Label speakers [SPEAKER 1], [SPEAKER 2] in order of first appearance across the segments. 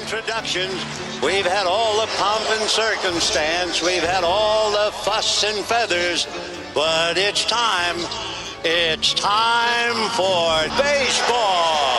[SPEAKER 1] Introductions. We've had all the pomp and circumstance. We've had all the fuss and feathers. But it's time. It's time for baseball.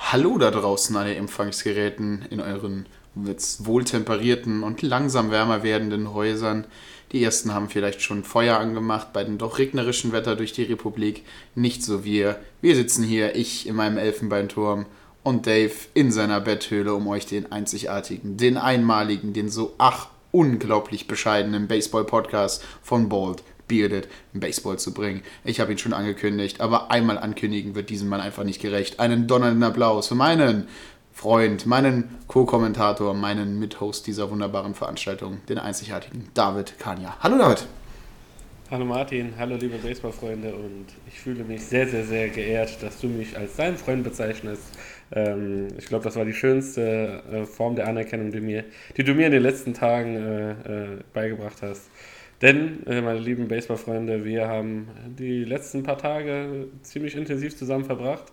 [SPEAKER 2] Hallo da draußen an den Empfangsgeräten in euren jetzt wohltemperierten und langsam wärmer werdenden Häusern. Die ersten haben vielleicht schon Feuer angemacht bei dem doch regnerischen Wetter durch die Republik. Nicht so wir. Wir sitzen hier, ich in meinem Elfenbeinturm und Dave in seiner Betthöhle, um euch den einzigartigen, den einmaligen, den so ach unglaublich bescheidenen Baseball-Podcast von Bald Bearded Baseball zu bringen. Ich habe ihn schon angekündigt, aber einmal ankündigen wird diesem Mann einfach nicht gerecht. Einen donnernden Applaus für meinen Freund, meinen Co-Kommentator, meinen Mithost dieser wunderbaren Veranstaltung, den einzigartigen David Kania. Hallo David.
[SPEAKER 3] Hallo Martin, hallo liebe Baseballfreunde und ich fühle mich sehr, sehr, sehr geehrt, dass du mich als deinen Freund bezeichnest. Ähm, ich glaube, das war die schönste äh, Form der Anerkennung, die, mir, die du mir in den letzten Tagen äh, äh, beigebracht hast. Denn, äh, meine lieben Baseballfreunde, wir haben die letzten paar Tage ziemlich intensiv zusammen verbracht,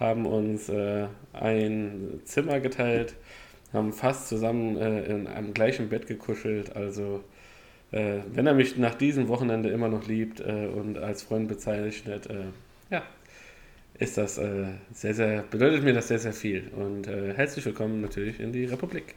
[SPEAKER 3] haben uns äh, ein Zimmer geteilt, haben fast zusammen äh, in einem gleichen Bett gekuschelt. Also, äh, wenn er mich nach diesem Wochenende immer noch liebt äh, und als Freund bezeichnet, äh, ja, ist das sehr, sehr, bedeutet mir das sehr, sehr viel. Und herzlich willkommen natürlich in die Republik.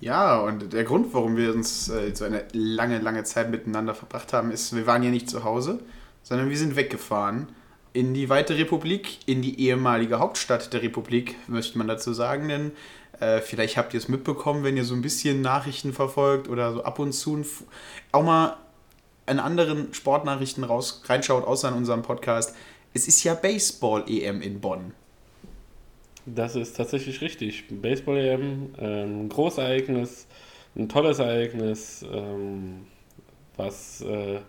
[SPEAKER 2] Ja, und der Grund, warum wir uns äh, so eine lange, lange Zeit miteinander verbracht haben, ist, wir waren ja nicht zu Hause, sondern wir sind weggefahren in die weite Republik, in die ehemalige Hauptstadt der Republik, möchte man dazu sagen, denn äh, vielleicht habt ihr es mitbekommen, wenn ihr so ein bisschen Nachrichten verfolgt oder so ab und zu auch mal an anderen Sportnachrichten raus, reinschaut, außer in unserem Podcast. Es ist ja Baseball-EM in Bonn.
[SPEAKER 3] Das ist tatsächlich richtig. Baseball-EM, ähm, Großereignis, ein tolles Ereignis, ähm, was äh,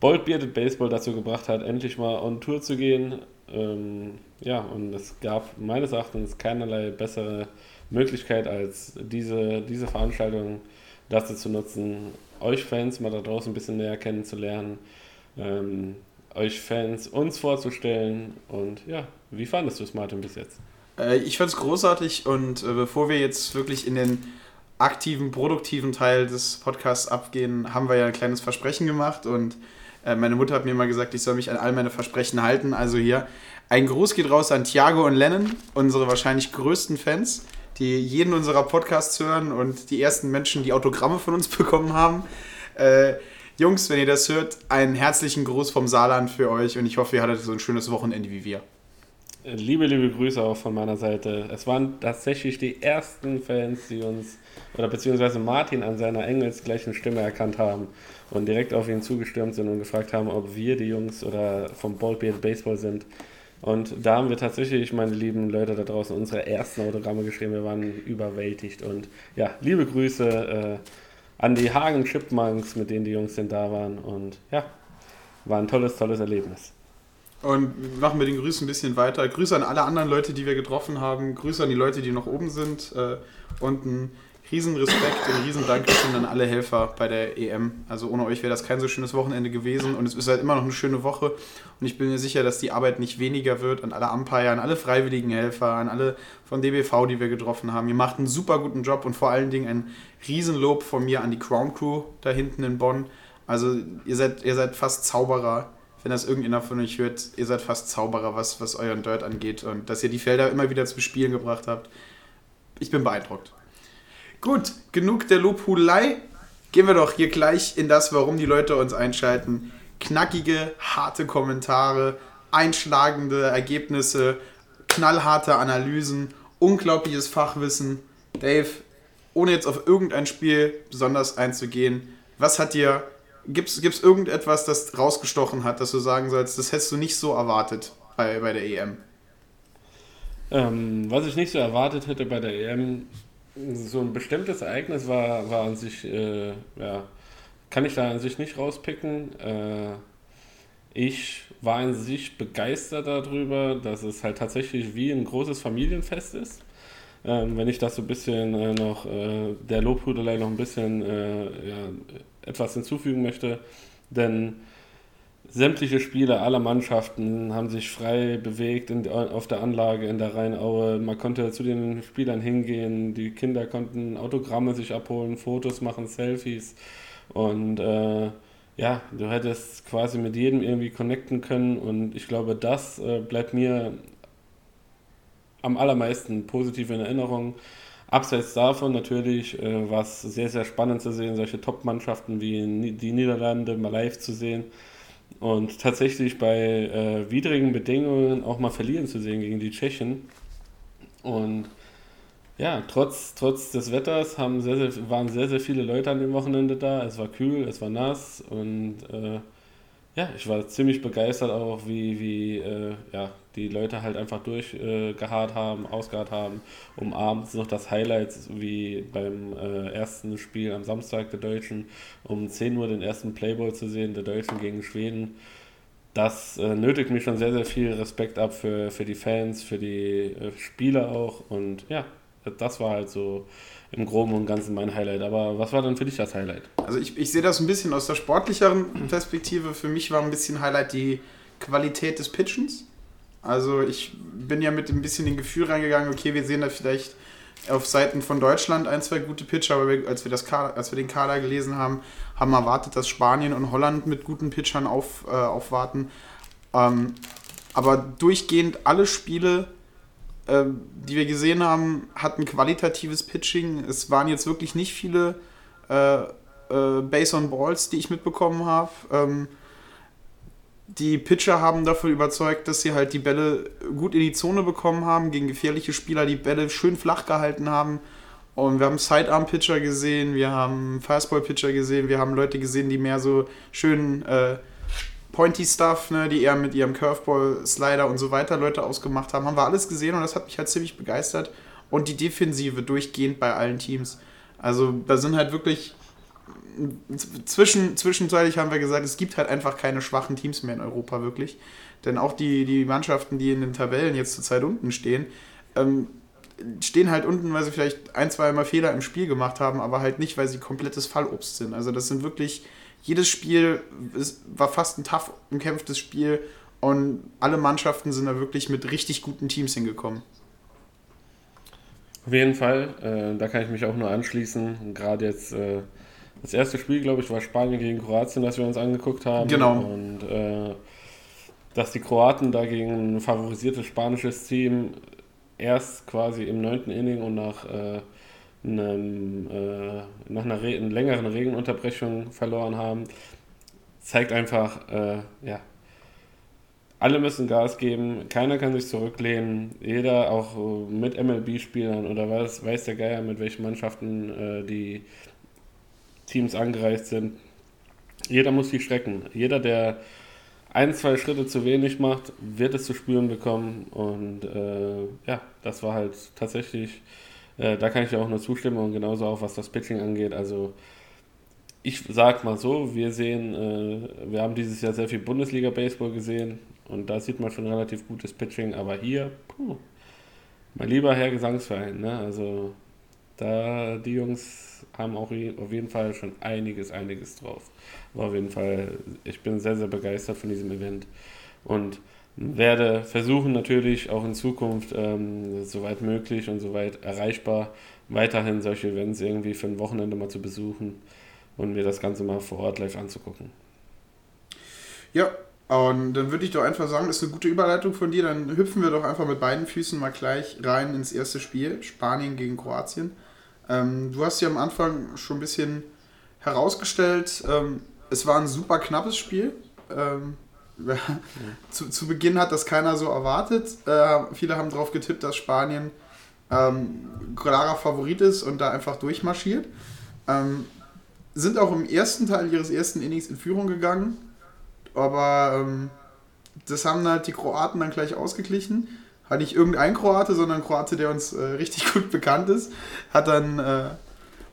[SPEAKER 3] Bold Bearded Baseball dazu gebracht hat, endlich mal on Tour zu gehen. Ähm, ja, und es gab meines Erachtens keinerlei bessere Möglichkeit, als diese, diese Veranstaltung dazu zu nutzen, euch Fans mal da draußen ein bisschen näher kennenzulernen, ähm, euch Fans uns vorzustellen. Und ja, wie fandest du es, Martin, bis jetzt?
[SPEAKER 2] Äh, ich fand es großartig und äh, bevor wir jetzt wirklich in den aktiven, produktiven Teil des Podcasts abgehen, haben wir ja ein kleines Versprechen gemacht und meine Mutter hat mir mal gesagt, ich soll mich an all meine Versprechen halten. Also hier, ein Gruß geht raus an Thiago und Lennon, unsere wahrscheinlich größten Fans, die jeden unserer Podcasts hören und die ersten Menschen, die Autogramme von uns bekommen haben. Äh, Jungs, wenn ihr das hört, einen herzlichen Gruß vom Saarland für euch und ich hoffe, ihr hattet so ein schönes Wochenende wie wir.
[SPEAKER 3] Liebe, liebe Grüße auch von meiner Seite. Es waren tatsächlich die ersten Fans, die uns, oder beziehungsweise Martin an seiner engelsgleichen Stimme erkannt haben und direkt auf ihn zugestürmt sind und gefragt haben, ob wir die Jungs oder vom Ballbeard Baseball sind. Und da haben wir tatsächlich, meine lieben Leute da draußen, unsere ersten Autogramme geschrieben. Wir waren überwältigt. Und ja, liebe Grüße äh, an die Hagen Chipmunks, mit denen die Jungs denn da waren. Und ja, war ein tolles, tolles Erlebnis.
[SPEAKER 2] Und machen wir den Grüßen ein bisschen weiter. Grüße an alle anderen Leute, die wir getroffen haben. Grüße an die Leute, die noch oben sind. Äh, und riesen Respekt und ein riesen Dankeschön an alle Helfer bei der EM. Also ohne euch wäre das kein so schönes Wochenende gewesen. Und es ist halt immer noch eine schöne Woche. Und ich bin mir sicher, dass die Arbeit nicht weniger wird. An alle Umpire, an alle freiwilligen Helfer, an alle von DBV, die wir getroffen haben. Ihr macht einen super guten Job und vor allen Dingen ein Riesenlob von mir an die Crown Crew da hinten in Bonn. Also ihr seid, ihr seid fast Zauberer wenn das irgendjemand von euch hört, ihr seid fast Zauberer, was, was euren Dirt angeht und dass ihr die Felder immer wieder zum Spielen gebracht habt. Ich bin beeindruckt. Gut, genug der Lobhudelei. Gehen wir doch hier gleich in das, warum die Leute uns einschalten. Knackige, harte Kommentare, einschlagende Ergebnisse, knallharte Analysen, unglaubliches Fachwissen. Dave, ohne jetzt auf irgendein Spiel besonders einzugehen, was hat dir Gibt es irgendetwas, das rausgestochen hat, dass du sagen sollst, das hättest du nicht so erwartet bei, bei der EM?
[SPEAKER 3] Ähm, was ich nicht so erwartet hätte bei der EM, so ein bestimmtes Ereignis war, war an sich, äh, ja, kann ich da an sich nicht rauspicken. Äh, ich war an sich begeistert darüber, dass es halt tatsächlich wie ein großes Familienfest ist. Ähm, wenn ich das so ein bisschen äh, noch, äh, der Lobhudelei noch ein bisschen äh, ja, etwas hinzufügen möchte, denn sämtliche Spieler aller Mannschaften haben sich frei bewegt in, auf der Anlage in der Rheinaue. Man konnte zu den Spielern hingehen, die Kinder konnten Autogramme sich abholen, Fotos machen, Selfies und äh, ja, du hättest quasi mit jedem irgendwie connecten können und ich glaube, das äh, bleibt mir am allermeisten positiv in Erinnerung. Abseits davon natürlich äh, war es sehr, sehr spannend zu sehen, solche Top-Mannschaften wie die Niederlande mal live zu sehen und tatsächlich bei äh, widrigen Bedingungen auch mal verlieren zu sehen gegen die Tschechen. Und ja, trotz, trotz des Wetters haben sehr, sehr, waren sehr, sehr viele Leute an dem Wochenende da. Es war kühl, es war nass und äh, ja, ich war ziemlich begeistert auch, wie, wie äh, ja, die Leute halt einfach durchgeharrt äh, haben, ausgeharrt haben, um abends noch das Highlight, wie beim äh, ersten Spiel am Samstag der Deutschen, um 10 Uhr den ersten Playball zu sehen, der Deutschen gegen Schweden. Das äh, nötigt mich schon sehr, sehr viel Respekt ab für, für die Fans, für die äh, Spieler auch und ja, das war halt so im Groben und Ganzen mein Highlight. Aber was war dann für dich das Highlight?
[SPEAKER 2] Also ich, ich sehe das ein bisschen aus der sportlicheren Perspektive. Für mich war ein bisschen Highlight die Qualität des Pitchens. Also ich bin ja mit ein bisschen dem Gefühl reingegangen, okay, wir sehen da vielleicht auf Seiten von Deutschland ein, zwei gute Pitcher, aber als, wir das Kader, als wir den Kader gelesen haben, haben wir erwartet, dass Spanien und Holland mit guten Pitchern auf, äh, aufwarten. Ähm, aber durchgehend alle Spiele ähm, die wir gesehen haben, hatten qualitatives Pitching. Es waren jetzt wirklich nicht viele äh, äh, Base on Balls, die ich mitbekommen habe. Ähm, die Pitcher haben dafür überzeugt, dass sie halt die Bälle gut in die Zone bekommen haben, gegen gefährliche Spieler die Bälle schön flach gehalten haben. Und wir haben Sidearm-Pitcher gesehen, wir haben Fastball-Pitcher gesehen, wir haben Leute gesehen, die mehr so schön äh, Pointy Stuff, ne, die eher mit ihrem Curveball, Slider und so weiter Leute ausgemacht haben, haben wir alles gesehen und das hat mich halt ziemlich begeistert. Und die Defensive durchgehend bei allen Teams. Also da sind halt wirklich zwischen, zwischenzeitlich haben wir gesagt, es gibt halt einfach keine schwachen Teams mehr in Europa wirklich. Denn auch die, die Mannschaften, die in den Tabellen jetzt zurzeit unten stehen, ähm, stehen halt unten, weil sie vielleicht ein, zwei Mal Fehler im Spiel gemacht haben, aber halt nicht, weil sie komplettes Fallobst sind. Also das sind wirklich jedes Spiel ist, war fast ein tough umkämpftes Spiel und alle Mannschaften sind da wirklich mit richtig guten Teams hingekommen.
[SPEAKER 3] Auf jeden Fall, äh, da kann ich mich auch nur anschließen. Gerade jetzt äh, das erste Spiel, glaube ich, war Spanien gegen Kroatien, das wir uns angeguckt haben.
[SPEAKER 2] Genau.
[SPEAKER 3] Und äh, dass die Kroaten dagegen ein favorisiertes spanisches Team erst quasi im neunten Inning und nach äh, einem, äh, nach einer, Re einer längeren Regenunterbrechung verloren haben, zeigt einfach, äh, ja, alle müssen Gas geben, keiner kann sich zurücklehnen, jeder auch mit MLB-Spielern oder was weiß der Geier, mit welchen Mannschaften äh, die Teams angereist sind. Jeder muss sich strecken. Jeder, der ein, zwei Schritte zu wenig macht, wird es zu spüren bekommen. Und äh, ja, das war halt tatsächlich äh, da kann ich dir auch nur zustimmen und genauso auch was das Pitching angeht. Also ich sag mal so, wir sehen, äh, wir haben dieses Jahr sehr viel Bundesliga-Baseball gesehen und da sieht man schon relativ gutes Pitching, aber hier, puh, mein lieber Herr Gesangsverein, ne? also da die Jungs haben auch auf jeden Fall schon einiges, einiges drauf. War auf jeden Fall, ich bin sehr, sehr begeistert von diesem Event und werde versuchen natürlich auch in Zukunft, ähm, soweit möglich und soweit erreichbar, weiterhin solche Events irgendwie für ein Wochenende mal zu besuchen und mir das Ganze mal vor Ort live anzugucken.
[SPEAKER 2] Ja, und dann würde ich doch einfach sagen, das ist eine gute Überleitung von dir. Dann hüpfen wir doch einfach mit beiden Füßen mal gleich rein ins erste Spiel, Spanien gegen Kroatien. Ähm, du hast ja am Anfang schon ein bisschen herausgestellt, ähm, es war ein super knappes Spiel. Ähm, zu, zu Beginn hat das keiner so erwartet. Äh, viele haben darauf getippt, dass Spanien ähm, klarer Favorit ist und da einfach durchmarschiert. Ähm, sind auch im ersten Teil ihres ersten Innings in Führung gegangen, aber ähm, das haben halt die Kroaten dann gleich ausgeglichen. Hat nicht irgendein Kroate, sondern ein Kroate, der uns äh, richtig gut bekannt ist. Hat dann äh,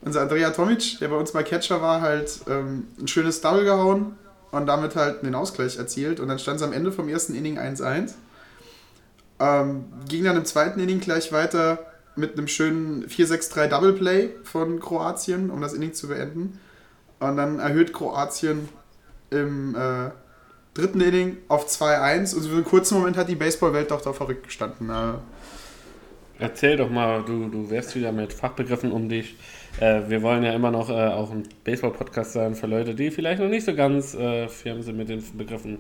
[SPEAKER 2] unser Andrea Tomic, der bei uns mal Catcher war, halt ähm, ein schönes Double gehauen und damit halt den Ausgleich erzielt. Und dann stand es am Ende vom ersten Inning 1-1. Ähm, ging dann im zweiten Inning gleich weiter mit einem schönen 4-6-3 Double Play von Kroatien, um das Inning zu beenden. Und dann erhöht Kroatien im äh, dritten Inning auf 2-1 und für einen kurzen Moment hat die Baseballwelt doch da verrückt gestanden. Äh,
[SPEAKER 3] Erzähl doch mal, du, du wärst wieder mit Fachbegriffen um dich. Äh, wir wollen ja immer noch äh, auch ein Baseball-Podcast sein für Leute, die vielleicht noch nicht so ganz äh, firm sind mit den Begriffen.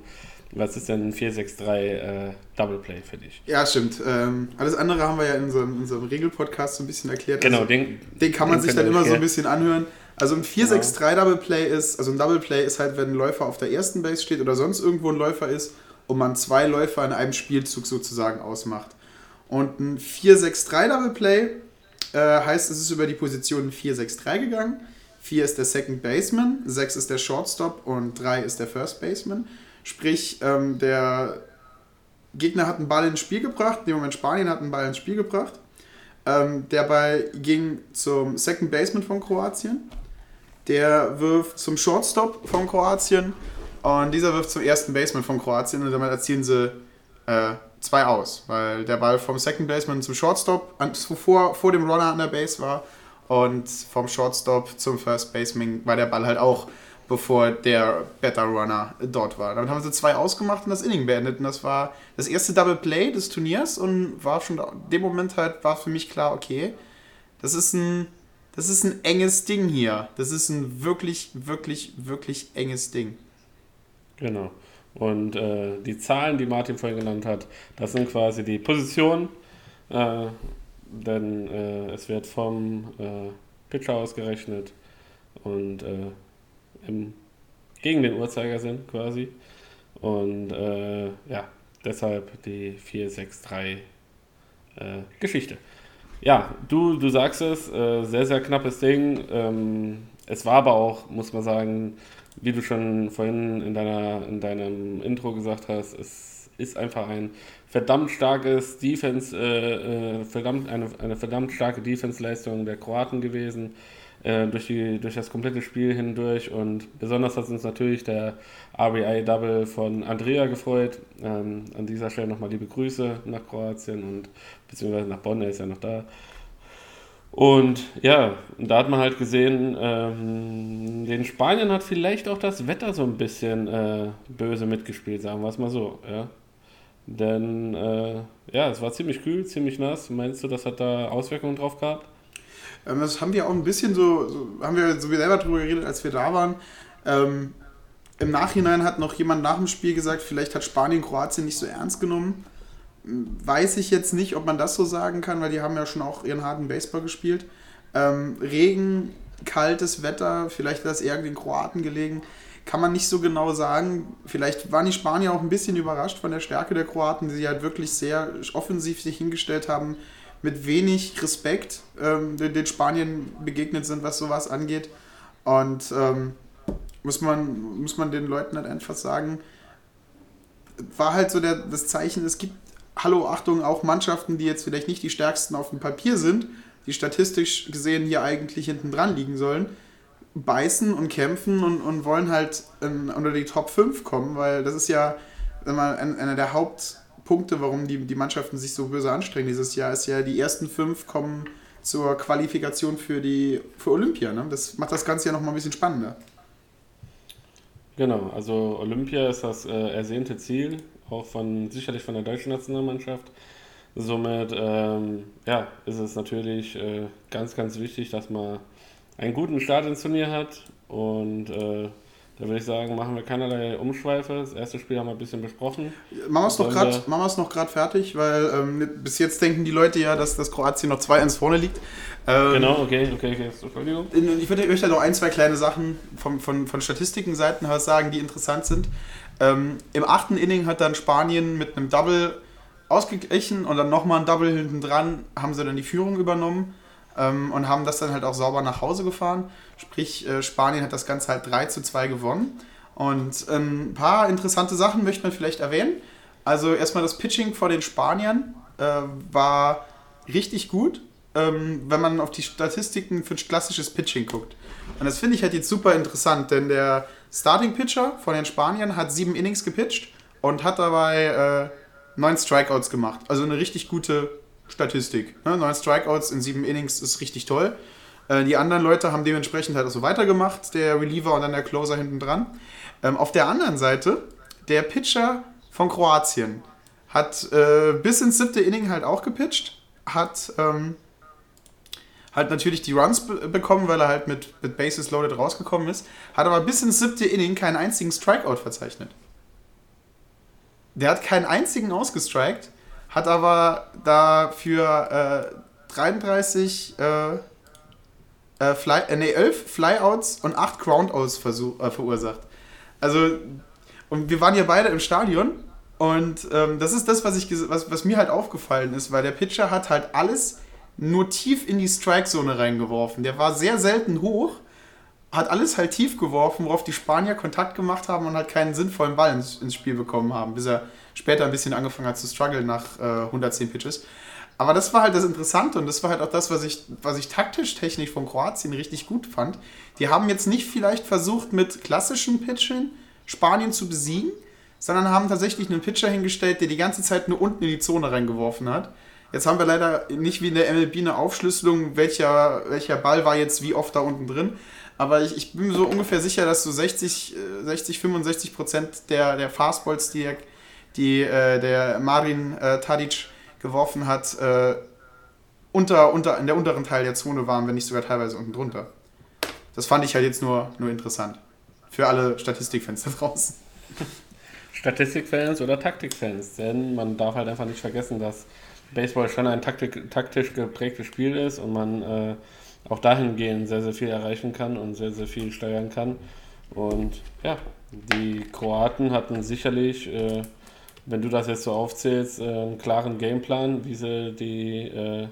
[SPEAKER 3] Was ist denn ein 463 äh, Double Play für dich?
[SPEAKER 2] Ja, stimmt. Ähm, alles andere haben wir ja in unserem, in unserem Regelpodcast so ein bisschen erklärt.
[SPEAKER 3] Genau,
[SPEAKER 2] also,
[SPEAKER 3] den,
[SPEAKER 2] den kann man
[SPEAKER 3] den
[SPEAKER 2] sich dann immer so ein bisschen anhören. Also ein 4-6-3 Double Play ist, also ein Double Play ist halt, wenn ein Läufer auf der ersten Base steht oder sonst irgendwo ein Läufer ist und man zwei Läufer in einem Spielzug sozusagen ausmacht. Und ein 4-6-3 Double Play äh, heißt, es ist über die Position 4-6-3 gegangen. 4 ist der Second Baseman, 6 ist der Shortstop und 3 ist der First Baseman. Sprich, ähm, der Gegner hat einen Ball ins Spiel gebracht, in dem Moment Spanien hat einen Ball ins Spiel gebracht. Ähm, der Ball ging zum Second Baseman von Kroatien. Der wirft zum Shortstop von Kroatien. Und dieser wirft zum ersten Baseman von Kroatien. Und damit erzielen sie äh, zwei aus. Weil der Ball vom Second Baseman zum Shortstop an, zuvor vor dem Runner an der Base war. Und vom Shortstop zum First Baseman war der Ball halt auch, bevor der Better Runner dort war. Damit haben sie zwei ausgemacht und das Inning beendet. Und das war das erste Double Play des Turniers und war schon in dem Moment halt, war für mich klar, okay, das ist ein, das ist ein enges Ding hier. Das ist ein wirklich, wirklich, wirklich enges Ding.
[SPEAKER 3] Genau. Und äh, die Zahlen, die Martin vorhin genannt hat, das sind quasi die Positionen. Äh, denn äh, es wird vom äh, Pitcher ausgerechnet und äh, im, gegen den Uhrzeigersinn quasi. Und äh, ja, deshalb die 4-6-3 äh, Geschichte. Ja, du, du sagst es, äh, sehr, sehr knappes Ding. Ähm, es war aber auch, muss man sagen, wie du schon vorhin in, deiner, in deinem Intro gesagt hast, es ist einfach ein verdammt starkes Defense, äh, äh, verdammt, eine, eine verdammt starke Defense-Leistung der Kroaten gewesen, äh, durch, die, durch das komplette Spiel hindurch. Und besonders hat uns natürlich der RBI-Double von Andrea gefreut. Ähm, an dieser Stelle nochmal liebe Grüße nach Kroatien und beziehungsweise nach Bonn, er ist ja noch da. Und ja, da hat man halt gesehen, ähm, den Spaniern hat vielleicht auch das Wetter so ein bisschen äh, böse mitgespielt, sagen wir es mal so. Ja. Denn äh, ja, es war ziemlich kühl, ziemlich nass. Meinst du, das hat da Auswirkungen drauf gehabt?
[SPEAKER 2] Ähm, das haben wir auch ein bisschen so, so haben wir so selber drüber geredet, als wir da waren. Ähm, Im Nachhinein hat noch jemand nach dem Spiel gesagt, vielleicht hat Spanien Kroatien nicht so ernst genommen. Weiß ich jetzt nicht, ob man das so sagen kann, weil die haben ja schon auch ihren harten Baseball gespielt. Ähm, Regen, kaltes Wetter, vielleicht hat das eher den Kroaten gelegen. Kann man nicht so genau sagen. Vielleicht waren die Spanier auch ein bisschen überrascht von der Stärke der Kroaten, die sie halt wirklich sehr offensiv sich hingestellt haben, mit wenig Respekt ähm, den Spaniern begegnet sind, was sowas angeht. Und ähm, muss, man, muss man den Leuten halt einfach sagen, war halt so der, das Zeichen, es gibt, hallo, Achtung, auch Mannschaften, die jetzt vielleicht nicht die stärksten auf dem Papier sind, die statistisch gesehen hier eigentlich hinten dran liegen sollen, beißen und kämpfen und, und wollen halt in, unter die Top 5 kommen, weil das ist ja einer der Hauptpunkte, warum die, die Mannschaften sich so böse anstrengen dieses Jahr, ist ja, die ersten fünf kommen zur Qualifikation für, die, für Olympia. Ne? Das macht das Ganze ja nochmal ein bisschen spannender.
[SPEAKER 3] Genau, also Olympia ist das äh, ersehnte Ziel, auch von sicherlich von der deutschen Nationalmannschaft. Somit ähm, ja, ist es natürlich äh, ganz, ganz wichtig, dass man einen guten Start ins Turnier hat. Und äh, da würde ich sagen, machen wir keinerlei Umschweife. Das erste Spiel haben wir ein bisschen besprochen.
[SPEAKER 2] Machen wir es noch gerade fertig, weil ähm, bis jetzt denken die Leute ja, dass das Kroatien noch 2-1 vorne liegt. Ähm,
[SPEAKER 3] Genau, okay, okay, okay, Entschuldigung.
[SPEAKER 2] Ich würde euch da noch ein, zwei kleine Sachen von, von, von Statistikenseiten her sagen, die interessant sind. Ähm, Im achten Inning hat dann Spanien mit einem Double ausgeglichen und dann nochmal ein Double hinten dran, haben sie dann die Führung übernommen ähm, und haben das dann halt auch sauber nach Hause gefahren. Sprich, äh, Spanien hat das Ganze halt 3 zu 2 gewonnen. Und ähm, ein paar interessante Sachen möchte man vielleicht erwähnen. Also erstmal das Pitching vor den Spaniern. Äh, war richtig gut, ähm, wenn man auf die Statistiken für ein klassisches Pitching guckt. Und das finde ich halt jetzt super interessant, denn der Starting Pitcher von den Spaniern hat sieben Innings gepitcht und hat dabei äh, neun Strikeouts gemacht. Also eine richtig gute Statistik. Ne? Neun Strikeouts in sieben Innings ist richtig toll. Äh, die anderen Leute haben dementsprechend halt auch so weitergemacht, der Reliever und dann der Closer hinten dran. Ähm, auf der anderen Seite, der Pitcher von Kroatien hat äh, bis ins siebte Inning halt auch gepitcht, hat ähm, halt natürlich die Runs be bekommen, weil er halt mit, mit Bases loaded rausgekommen ist, hat aber bis ins siebte Inning keinen einzigen Strikeout verzeichnet. Der hat keinen einzigen ausgestrikt, hat aber dafür äh, 33, äh, äh, Fly, äh, nee, 11 Flyouts und 8 Groundouts äh, verursacht. Also, und wir waren ja beide im Stadion und ähm, das ist das, was, ich, was, was mir halt aufgefallen ist, weil der Pitcher hat halt alles nur tief in die Strike-Zone reingeworfen. Der war sehr selten hoch, hat alles halt tief geworfen, worauf die Spanier Kontakt gemacht haben und halt keinen sinnvollen Ball ins, ins Spiel bekommen haben, bis er später ein bisschen angefangen hat zu strugglen nach äh, 110 Pitches. Aber das war halt das Interessante und das war halt auch das, was ich, was ich taktisch, technisch von Kroatien richtig gut fand. Die haben jetzt nicht vielleicht versucht, mit klassischen Pitchen Spanien zu besiegen, sondern haben tatsächlich einen Pitcher hingestellt, der die ganze Zeit nur unten in die Zone reingeworfen hat. Jetzt haben wir leider nicht wie in der MLB eine Aufschlüsselung, welcher, welcher Ball war jetzt wie oft da unten drin. Aber ich, ich bin so ungefähr sicher, dass so 60, 60 65 Prozent der, der Fastballs, die, die äh, der Marin äh, Tadic geworfen hat, äh, unter, unter, in der unteren Teil der Zone waren, wenn nicht sogar teilweise unten drunter. Das fand ich halt jetzt nur, nur interessant. Für alle Statistikfans da draußen.
[SPEAKER 3] Statistikfans oder Taktikfans, denn man darf halt einfach nicht vergessen, dass Baseball schon ein taktik, taktisch geprägtes Spiel ist und man äh, auch dahingehend sehr, sehr viel erreichen kann und sehr, sehr viel steuern kann. Und ja, die Kroaten hatten sicherlich äh, wenn du das jetzt so aufzählst, äh, einen klaren Gameplan, wie sie die, äh,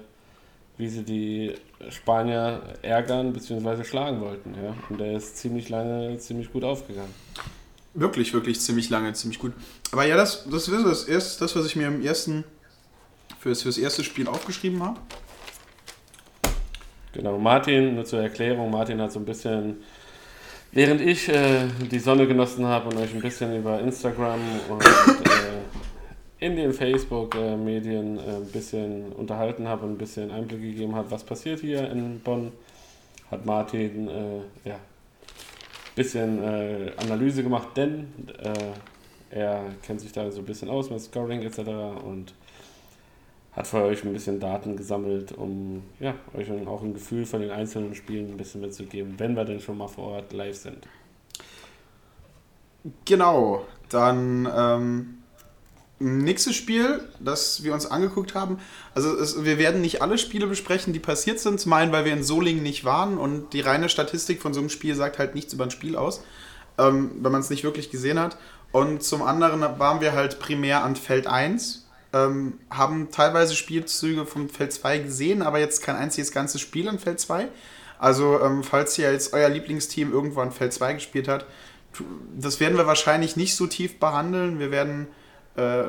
[SPEAKER 3] wie sie die Spanier ärgern bzw. schlagen wollten. Ja? Und der ist ziemlich lange, ziemlich gut aufgegangen.
[SPEAKER 2] Wirklich, wirklich ziemlich lange, ziemlich gut. Aber ja, das, das ist das, erste, das was ich mir im ersten, fürs, fürs erste Spiel aufgeschrieben habe.
[SPEAKER 3] Genau, Martin, nur zur Erklärung, Martin hat so ein bisschen Während ich äh, die Sonne genossen habe und euch ein bisschen über Instagram und äh, in den Facebook-Medien äh, ein bisschen unterhalten habe und ein bisschen Einblick gegeben habe, was passiert hier in Bonn, hat Martin äh, ja, ein bisschen äh, Analyse gemacht, denn äh, er kennt sich da so ein bisschen aus mit Scoring etc. und hat für euch ein bisschen Daten gesammelt, um ja, euch auch ein Gefühl von den einzelnen Spielen ein bisschen mitzugeben, wenn wir denn schon mal vor Ort live sind.
[SPEAKER 2] Genau, dann ähm, nächstes Spiel, das wir uns angeguckt haben. Also es, wir werden nicht alle Spiele besprechen, die passiert sind. Zum einen, weil wir in Solingen nicht waren und die reine Statistik von so einem Spiel sagt halt nichts über ein Spiel aus, ähm, wenn man es nicht wirklich gesehen hat. Und zum anderen waren wir halt primär an Feld 1 ähm, haben teilweise Spielzüge vom Feld 2 gesehen, aber jetzt kein einziges ganzes Spiel an Feld 2. Also, ähm, falls ihr jetzt euer Lieblingsteam irgendwo an Feld 2 gespielt hat, das werden wir wahrscheinlich nicht so tief behandeln. Wir werden äh,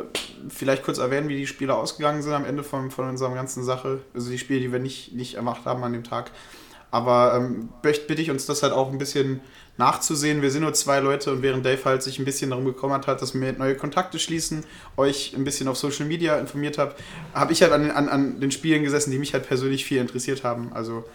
[SPEAKER 2] vielleicht kurz erwähnen, wie die Spiele ausgegangen sind am Ende von, von unserer ganzen Sache. Also die Spiele, die wir nicht, nicht ermacht haben an dem Tag. Aber ähm, bitte ich uns das halt auch ein bisschen nachzusehen. Wir sind nur zwei Leute und während Dave halt sich ein bisschen darum gekümmert hat, dass wir neue Kontakte schließen, euch ein bisschen auf Social Media informiert habe, habe ich halt an, an, an den Spielen gesessen, die mich halt persönlich viel interessiert haben. Also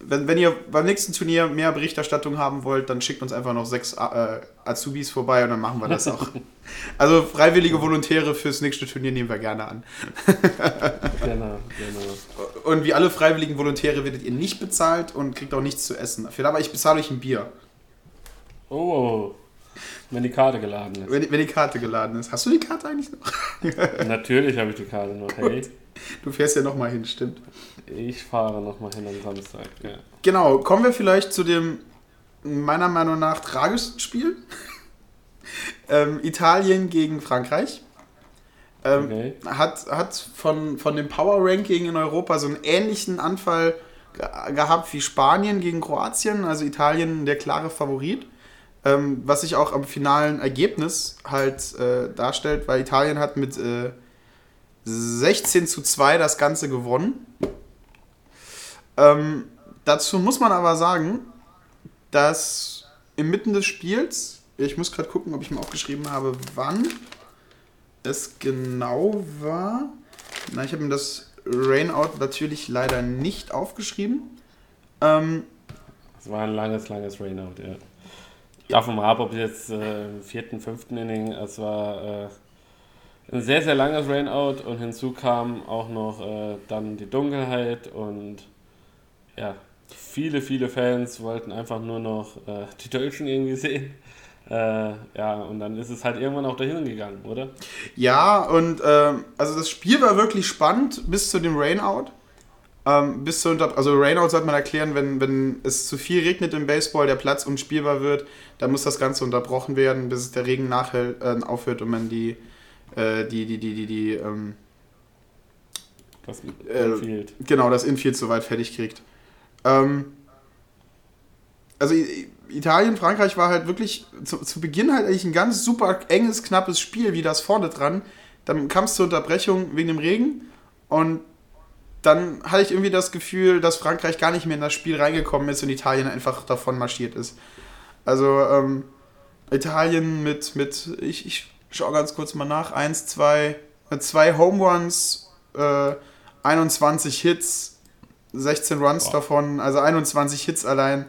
[SPEAKER 2] wenn, wenn ihr beim nächsten Turnier mehr Berichterstattung haben wollt, dann schickt uns einfach noch sechs äh, Azubis vorbei und dann machen wir das auch. also freiwillige Volontäre fürs nächste Turnier nehmen wir gerne an. genau, genau. Und wie alle freiwilligen Volontäre werdet ihr nicht bezahlt und kriegt auch nichts zu essen. Dafür aber ich bezahle euch ein Bier.
[SPEAKER 3] Oh, wenn die Karte geladen ist.
[SPEAKER 2] Wenn, wenn die Karte geladen ist. Hast du die Karte eigentlich noch?
[SPEAKER 3] Natürlich habe ich die Karte noch. Hey.
[SPEAKER 2] Du fährst ja nochmal hin, stimmt.
[SPEAKER 3] Ich fahre nochmal hin am Samstag, ja.
[SPEAKER 2] Genau, kommen wir vielleicht zu dem meiner Meinung nach tragischsten Spiel. ähm, Italien gegen Frankreich. Ähm, okay. Hat, hat von, von dem Power Ranking in Europa so einen ähnlichen Anfall gehabt wie Spanien gegen Kroatien, also Italien der klare Favorit. Ähm, was sich auch am finalen Ergebnis halt äh, darstellt, weil Italien hat mit äh, 16 zu 2 das Ganze gewonnen. Ähm, dazu muss man aber sagen, dass inmitten des Spiels, ich muss gerade gucken, ob ich mir aufgeschrieben habe, wann es genau war. Na, ich habe mir das Rainout natürlich leider nicht aufgeschrieben. Ähm,
[SPEAKER 3] Es war ein langes, langes Rainout, ja. Davon mal ab, ob jetzt äh, im vierten, fünften Inning, es war äh, ein sehr, sehr langes Rainout und hinzu kam auch noch äh, dann die Dunkelheit und ja, viele, viele Fans wollten einfach nur noch äh, die Deutschen irgendwie sehen. Äh, ja, und dann ist es halt irgendwann auch dahin gegangen, oder?
[SPEAKER 2] Ja, und ähm, also das Spiel war wirklich spannend bis zu dem Rainout. Ähm, bis zur Unter also Rainout sollte man erklären, wenn, wenn es zu viel regnet im Baseball, der Platz unspielbar wird, dann muss das Ganze unterbrochen werden, bis der Regen nachhält, äh, aufhört und man die, äh, die, die, die, die, die, ähm,
[SPEAKER 3] Das
[SPEAKER 2] Äh,
[SPEAKER 3] Infield.
[SPEAKER 2] genau, das Infield soweit fertig kriegt. Ähm, also Italien, Frankreich war halt wirklich zu, zu Beginn halt eigentlich ein ganz super enges, knappes Spiel, wie das vorne dran. Dann kam es zur Unterbrechung wegen dem Regen und dann hatte ich irgendwie das Gefühl, dass Frankreich gar nicht mehr in das Spiel reingekommen ist und Italien einfach davon marschiert ist. Also ähm, Italien mit, mit ich, ich schaue ganz kurz mal nach, 1, 2, mit zwei Home Runs, äh, 21 Hits, 16 Runs
[SPEAKER 3] Wow.
[SPEAKER 2] davon, also 21 Hits allein.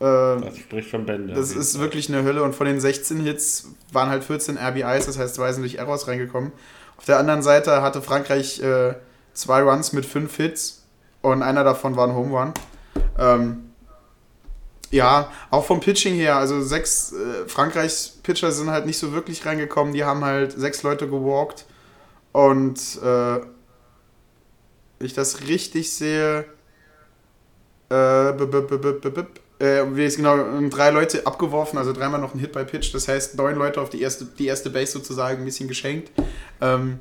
[SPEAKER 2] Äh,
[SPEAKER 3] Das spricht schon Bände.
[SPEAKER 2] das ist wirklich eine Hölle und von den 16 Hits waren halt 14 RBIs, das heißt, zwei sind durch Errors reingekommen. Auf der anderen Seite hatte Frankreich äh, zwei Runs mit fünf Hits und einer davon war ein Home Run. Ähm, ja, auch vom Pitching her, also sechs äh, Frankreichs Pitcher sind halt nicht so wirklich reingekommen, die haben halt sechs Leute gewalkt und äh, ich das richtig sehe, äh, b -b -b äh, wie es genau, drei Leute abgeworfen, also dreimal noch ein Hit bei Pitch, das heißt neun Leute auf die erste, die erste Base sozusagen ein bisschen geschenkt. Ähm,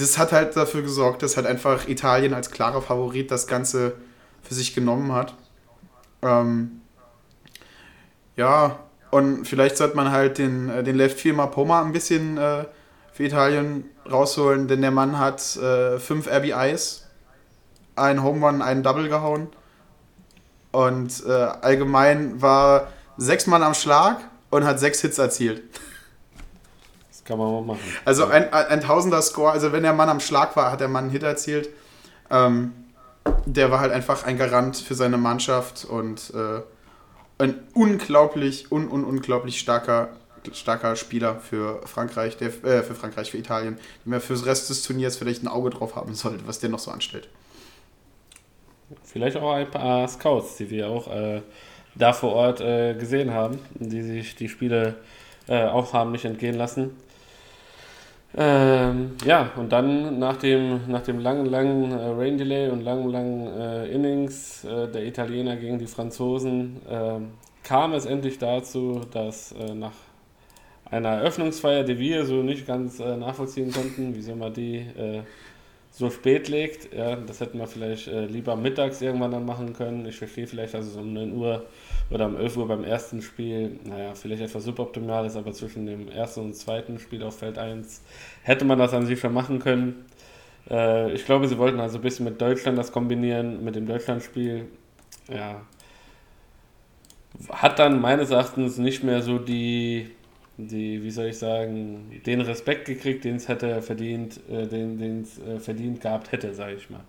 [SPEAKER 2] das hat halt dafür gesorgt, dass halt einfach Italien als klarer Favorit das Ganze für sich genommen hat. Ähm, ja, und vielleicht sollte man halt den, äh, den Left Field Poma ein bisschen äh, für Italien rausholen, denn der Mann hat äh, fünf RBIs, einen Home Run, einen Double gehauen. Und äh, allgemein war sechs Mann am Schlag und hat sechs Hits erzielt.
[SPEAKER 3] Kann man mal machen.
[SPEAKER 2] Also ein, ein Tausender Score, also wenn der Mann am Schlag war, hat der Mann einen Hit erzielt. Ähm, der war halt einfach ein Garant für seine Mannschaft und äh, ein unglaublich, un, un, unglaublich starker, starker Spieler für Frankreich, der, äh, für Frankreich, für Italien, dem er fürs Rest des Turniers vielleicht ein Auge drauf haben sollte, was der noch so anstellt.
[SPEAKER 3] Vielleicht auch ein paar Scouts, die wir auch äh, da vor Ort äh, gesehen haben, die sich die Spiele äh, auch haben nicht entgehen lassen. Ähm, ja, und dann nach dem, nach dem langen, langen äh, Rain Delay und langen, langen äh, Innings äh, der Italiener gegen die Franzosen ähm, kam es endlich dazu, dass äh, nach einer Eröffnungsfeier, die wir so nicht ganz äh, nachvollziehen konnten, wieso man die äh, so spät legt. Ja, das hätten wir vielleicht äh, lieber mittags irgendwann dann machen können. Ich verstehe vielleicht, dass es um 9 Uhr oder um 11 Uhr beim ersten Spiel, naja, vielleicht etwas suboptimal ist, aber zwischen dem ersten und zweiten Spiel auf Feld 1 hätte man das an sich schon machen können. Äh, ich glaube, sie wollten also ein bisschen mit Deutschland das kombinieren, mit dem Deutschlandspiel. Ja. Hat dann meines Erachtens nicht mehr so die die, wie soll ich sagen, den Respekt gekriegt, den es hätte verdient, äh, den es äh, verdient gehabt hätte, sage ich mal.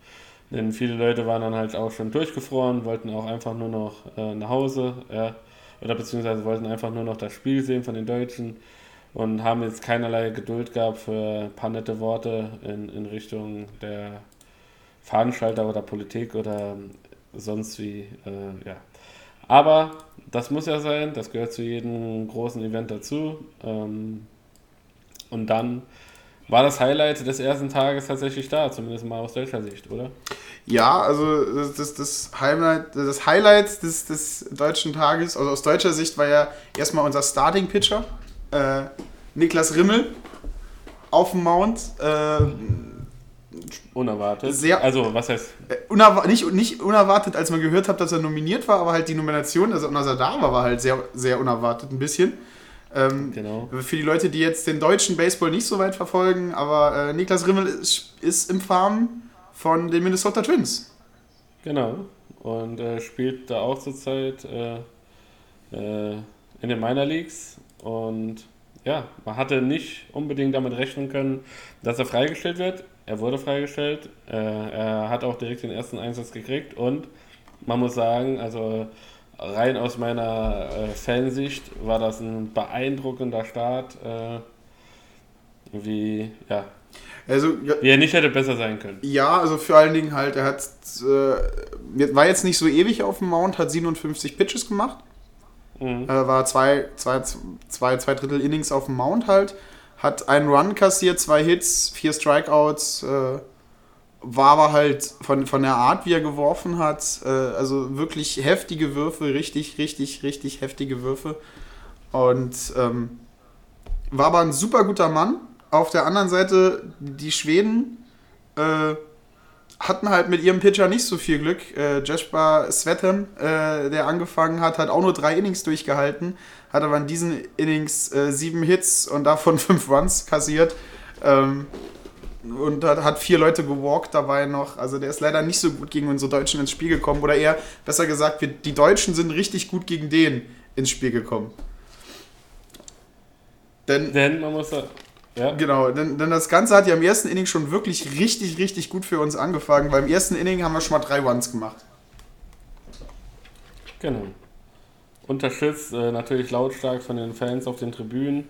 [SPEAKER 3] Denn viele Leute waren dann halt auch schon durchgefroren, wollten auch einfach nur noch äh, nach Hause, ja, oder beziehungsweise wollten einfach nur noch das Spiel sehen von den Deutschen und haben jetzt keinerlei Geduld gehabt für ein paar nette Worte in, in Richtung der Veranstalter oder Politik oder sonst wie, äh, ja. Aber das muss ja sein, das gehört zu jedem großen Event dazu. Ähm, und dann war das Highlight des ersten Tages tatsächlich da, zumindest mal aus deutscher Sicht, oder?
[SPEAKER 2] Ja, also das, das, Highlight, das Highlight des, des deutschen Tages, also aus deutscher Sicht war ja erstmal unser Starting Pitcher, äh, Niklas Rimmel auf dem Mount. Äh,
[SPEAKER 3] Unerwartet.
[SPEAKER 2] Sehr-
[SPEAKER 3] also, was heißt,
[SPEAKER 2] unerwa nicht, nicht unerwartet, als man gehört hat, dass er nominiert war, aber halt die Nomination, also dass er da war, war halt sehr, sehr unerwartet ein bisschen. Ähm,
[SPEAKER 3] Genau.
[SPEAKER 2] Für die Leute, die jetzt den deutschen Baseball nicht so weit verfolgen, aber äh, Niklas Rimmel ist, ist im Farm von den Minnesota Twins.
[SPEAKER 3] Genau. Und äh, spielt da auch zurzeit äh, äh, in den Minor Leagues. Und ja, man hatte nicht unbedingt damit rechnen können, dass er freigestellt wird. Er wurde freigestellt. Äh, er hat auch direkt den ersten Einsatz gekriegt. Und man muss sagen, also rein aus meiner äh, Fansicht war das ein beeindruckender Start, äh, wie, ja,
[SPEAKER 2] Also, ja,
[SPEAKER 3] wie er nicht hätte besser sein können.
[SPEAKER 2] ja, also für allen Dingen halt, er hat, äh, war jetzt nicht so ewig auf dem Mount, hat 57 Pitches gemacht.
[SPEAKER 3] Mhm.
[SPEAKER 2] Äh, war zwei, zwei, zwei, zwei Drittel Innings auf dem Mount halt. Hat einen Run kassiert, zwei Hits, vier Strikeouts. Äh, war aber halt von, von der Art, wie er geworfen hat, äh, also wirklich heftige Würfe, richtig, richtig, richtig heftige Würfe. Und ähm, war aber ein super guter Mann. Auf der anderen Seite, die Schweden äh, hatten halt mit ihrem Pitcher nicht so viel Glück. Äh, Jesper Svetem, äh, der angefangen hat, hat auch nur drei Innings durchgehalten, hat aber in diesen Innings äh, sieben Hits und davon fünf Runs kassiert. Ähm, und hat, hat vier Leute gewalkt dabei noch. Also der ist leider nicht so gut gegen unsere Deutschen ins Spiel gekommen. Oder eher, besser gesagt, wir, die Deutschen sind richtig gut gegen den ins Spiel gekommen. Denn
[SPEAKER 3] Denn man muss da, ja,
[SPEAKER 2] Genau, denn, denn das Ganze hat ja im ersten Inning schon wirklich richtig, richtig gut für uns angefangen. Beim ersten Inning haben wir schon mal drei Runs gemacht.
[SPEAKER 3] Genau. Unterstützt äh, natürlich lautstark von den Fans auf den Tribünen.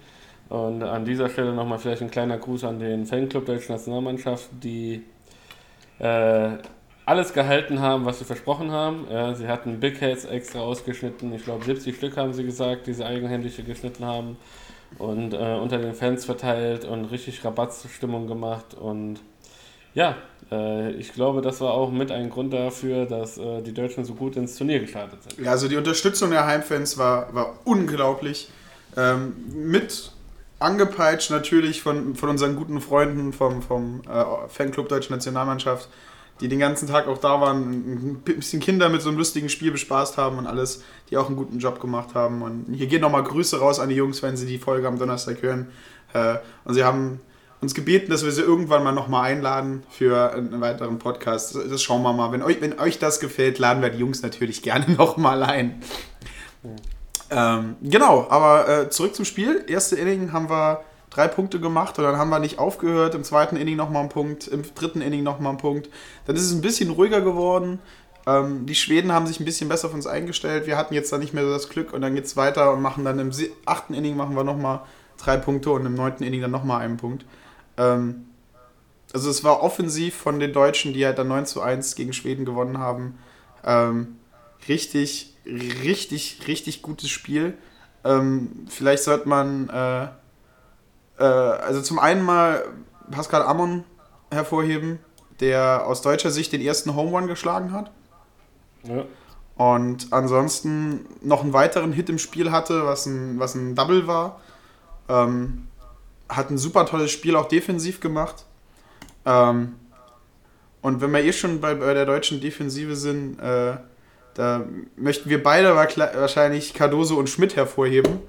[SPEAKER 3] Und an dieser Stelle nochmal vielleicht ein kleiner Gruß an den Fanclub der deutschen Nationalmannschaft, die äh, alles gehalten haben, was sie versprochen haben. Ja, sie hatten Big Heads extra ausgeschnitten. Ich glaube, 70 Stück haben sie gesagt, die sie eigenhändig geschnitten haben. Und äh, unter den Fans verteilt und richtig Rabattstimmung gemacht. Und ja, äh, ich glaube, das war auch mit ein Grund dafür, dass äh, die Deutschen so gut ins Turnier gestartet sind.
[SPEAKER 2] Ja, also die Unterstützung der Heimfans war, war unglaublich. Ähm, mit angepeitscht natürlich von, von unseren guten Freunden vom, vom äh, Fanclub Deutsche Nationalmannschaft, die den ganzen Tag auch da waren, ein bisschen Kinder mit so einem lustigen Spiel bespaßt haben und alles, die auch einen guten Job gemacht haben. Und hier gehen nochmal Grüße raus an die Jungs, wenn sie die Folge am Donnerstag hören. Äh, und sie haben uns gebeten, dass wir sie irgendwann mal nochmal einladen für einen weiteren Podcast. Das schauen wir mal. Wenn euch, wenn euch das gefällt, laden wir die Jungs natürlich gerne nochmal ein. Ähm, genau, aber äh, zurück zum Spiel. Erste Inning haben wir drei Punkte gemacht und dann haben wir nicht aufgehört. Im zweiten Inning nochmal einen Punkt, im dritten Inning nochmal einen Punkt. Dann ist es ein bisschen ruhiger geworden. Ähm, die Schweden haben sich ein bisschen besser auf uns eingestellt. Wir hatten jetzt da nicht mehr so das Glück und dann geht es weiter und machen dann im achten Inning machen wir nochmal drei Punkte und im neunten Inning dann nochmal einen Punkt. Ähm, also es war offensiv von den Deutschen, die halt dann 9 zu 1 gegen Schweden gewonnen haben. Ähm, richtig, richtig, richtig gutes Spiel. Ähm, vielleicht sollte man, äh, äh, also zum einen mal Pascal Ammon hervorheben, der aus deutscher Sicht den ersten Home Run geschlagen hat.
[SPEAKER 3] Ja.
[SPEAKER 2] Und ansonsten noch einen weiteren Hit im Spiel hatte, was ein, was ein Double war. Ähm, hat ein super tolles Spiel auch defensiv gemacht. Ähm, und wenn wir eh schon bei, bei der deutschen Defensive sind, äh, da möchten wir beide wahrscheinlich Cardoso und Schmidt hervorheben.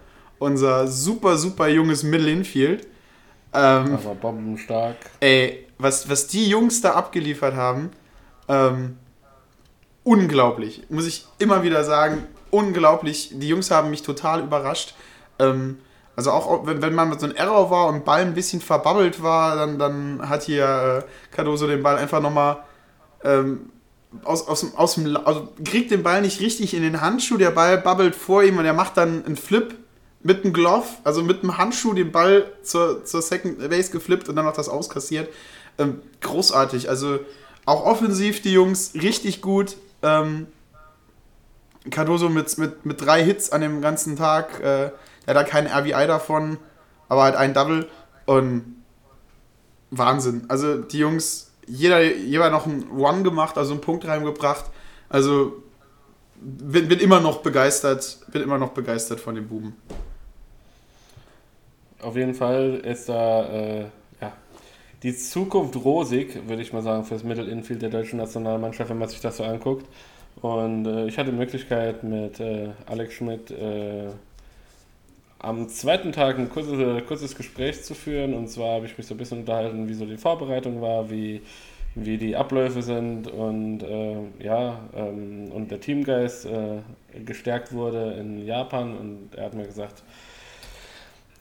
[SPEAKER 2] Unser super, super junges Middle Infield. Ähm,
[SPEAKER 3] Aber bombenstark.
[SPEAKER 2] Ey, was, was die Jungs da abgeliefert haben, ähm, unglaublich. Muss ich immer wieder sagen, unglaublich. Die Jungs haben mich total überrascht. Ähm, also auch wenn, wenn man mit so einem Error war und Ball ein bisschen verbabbelt war, dann, dann hat hier äh, Cardoso den Ball einfach nochmal ähm, aus, aus, dem- aus dem, also kriegt den Ball nicht richtig in den Handschuh, der Ball babbelt vor ihm und er macht dann einen Flip mit einem Glove, also mit einem Handschuh den Ball zur, zur Second Base geflippt und dann noch das auskassiert. Ähm, großartig, also auch offensiv die Jungs richtig gut. Ähm, Cardoso mit, mit, mit drei Hits an dem ganzen Tag, äh, er hat da keinen RBI davon, aber halt ein Double und Wahnsinn. Also die Jungs, jeder, jeder noch einen One gemacht, also einen Punkt reingebracht. Also bin, bin immer noch begeistert, bin immer noch begeistert von den Buben.
[SPEAKER 3] Auf jeden Fall ist da äh, ja, die Zukunft rosig, würde ich mal sagen, fürs Middle Infield der deutschen Nationalmannschaft, wenn man sich das so anguckt. Und äh, ich hatte die Möglichkeit mit äh, Alex Schmidt äh, am zweiten Tag ein kurzes, kurzes Gespräch zu führen. Und zwar habe ich mich so ein bisschen unterhalten, wie so die Vorbereitung war, wie, wie die Abläufe sind und äh, ja, ähm, und der Teamgeist äh, gestärkt wurde in Japan. Und er hat mir gesagt,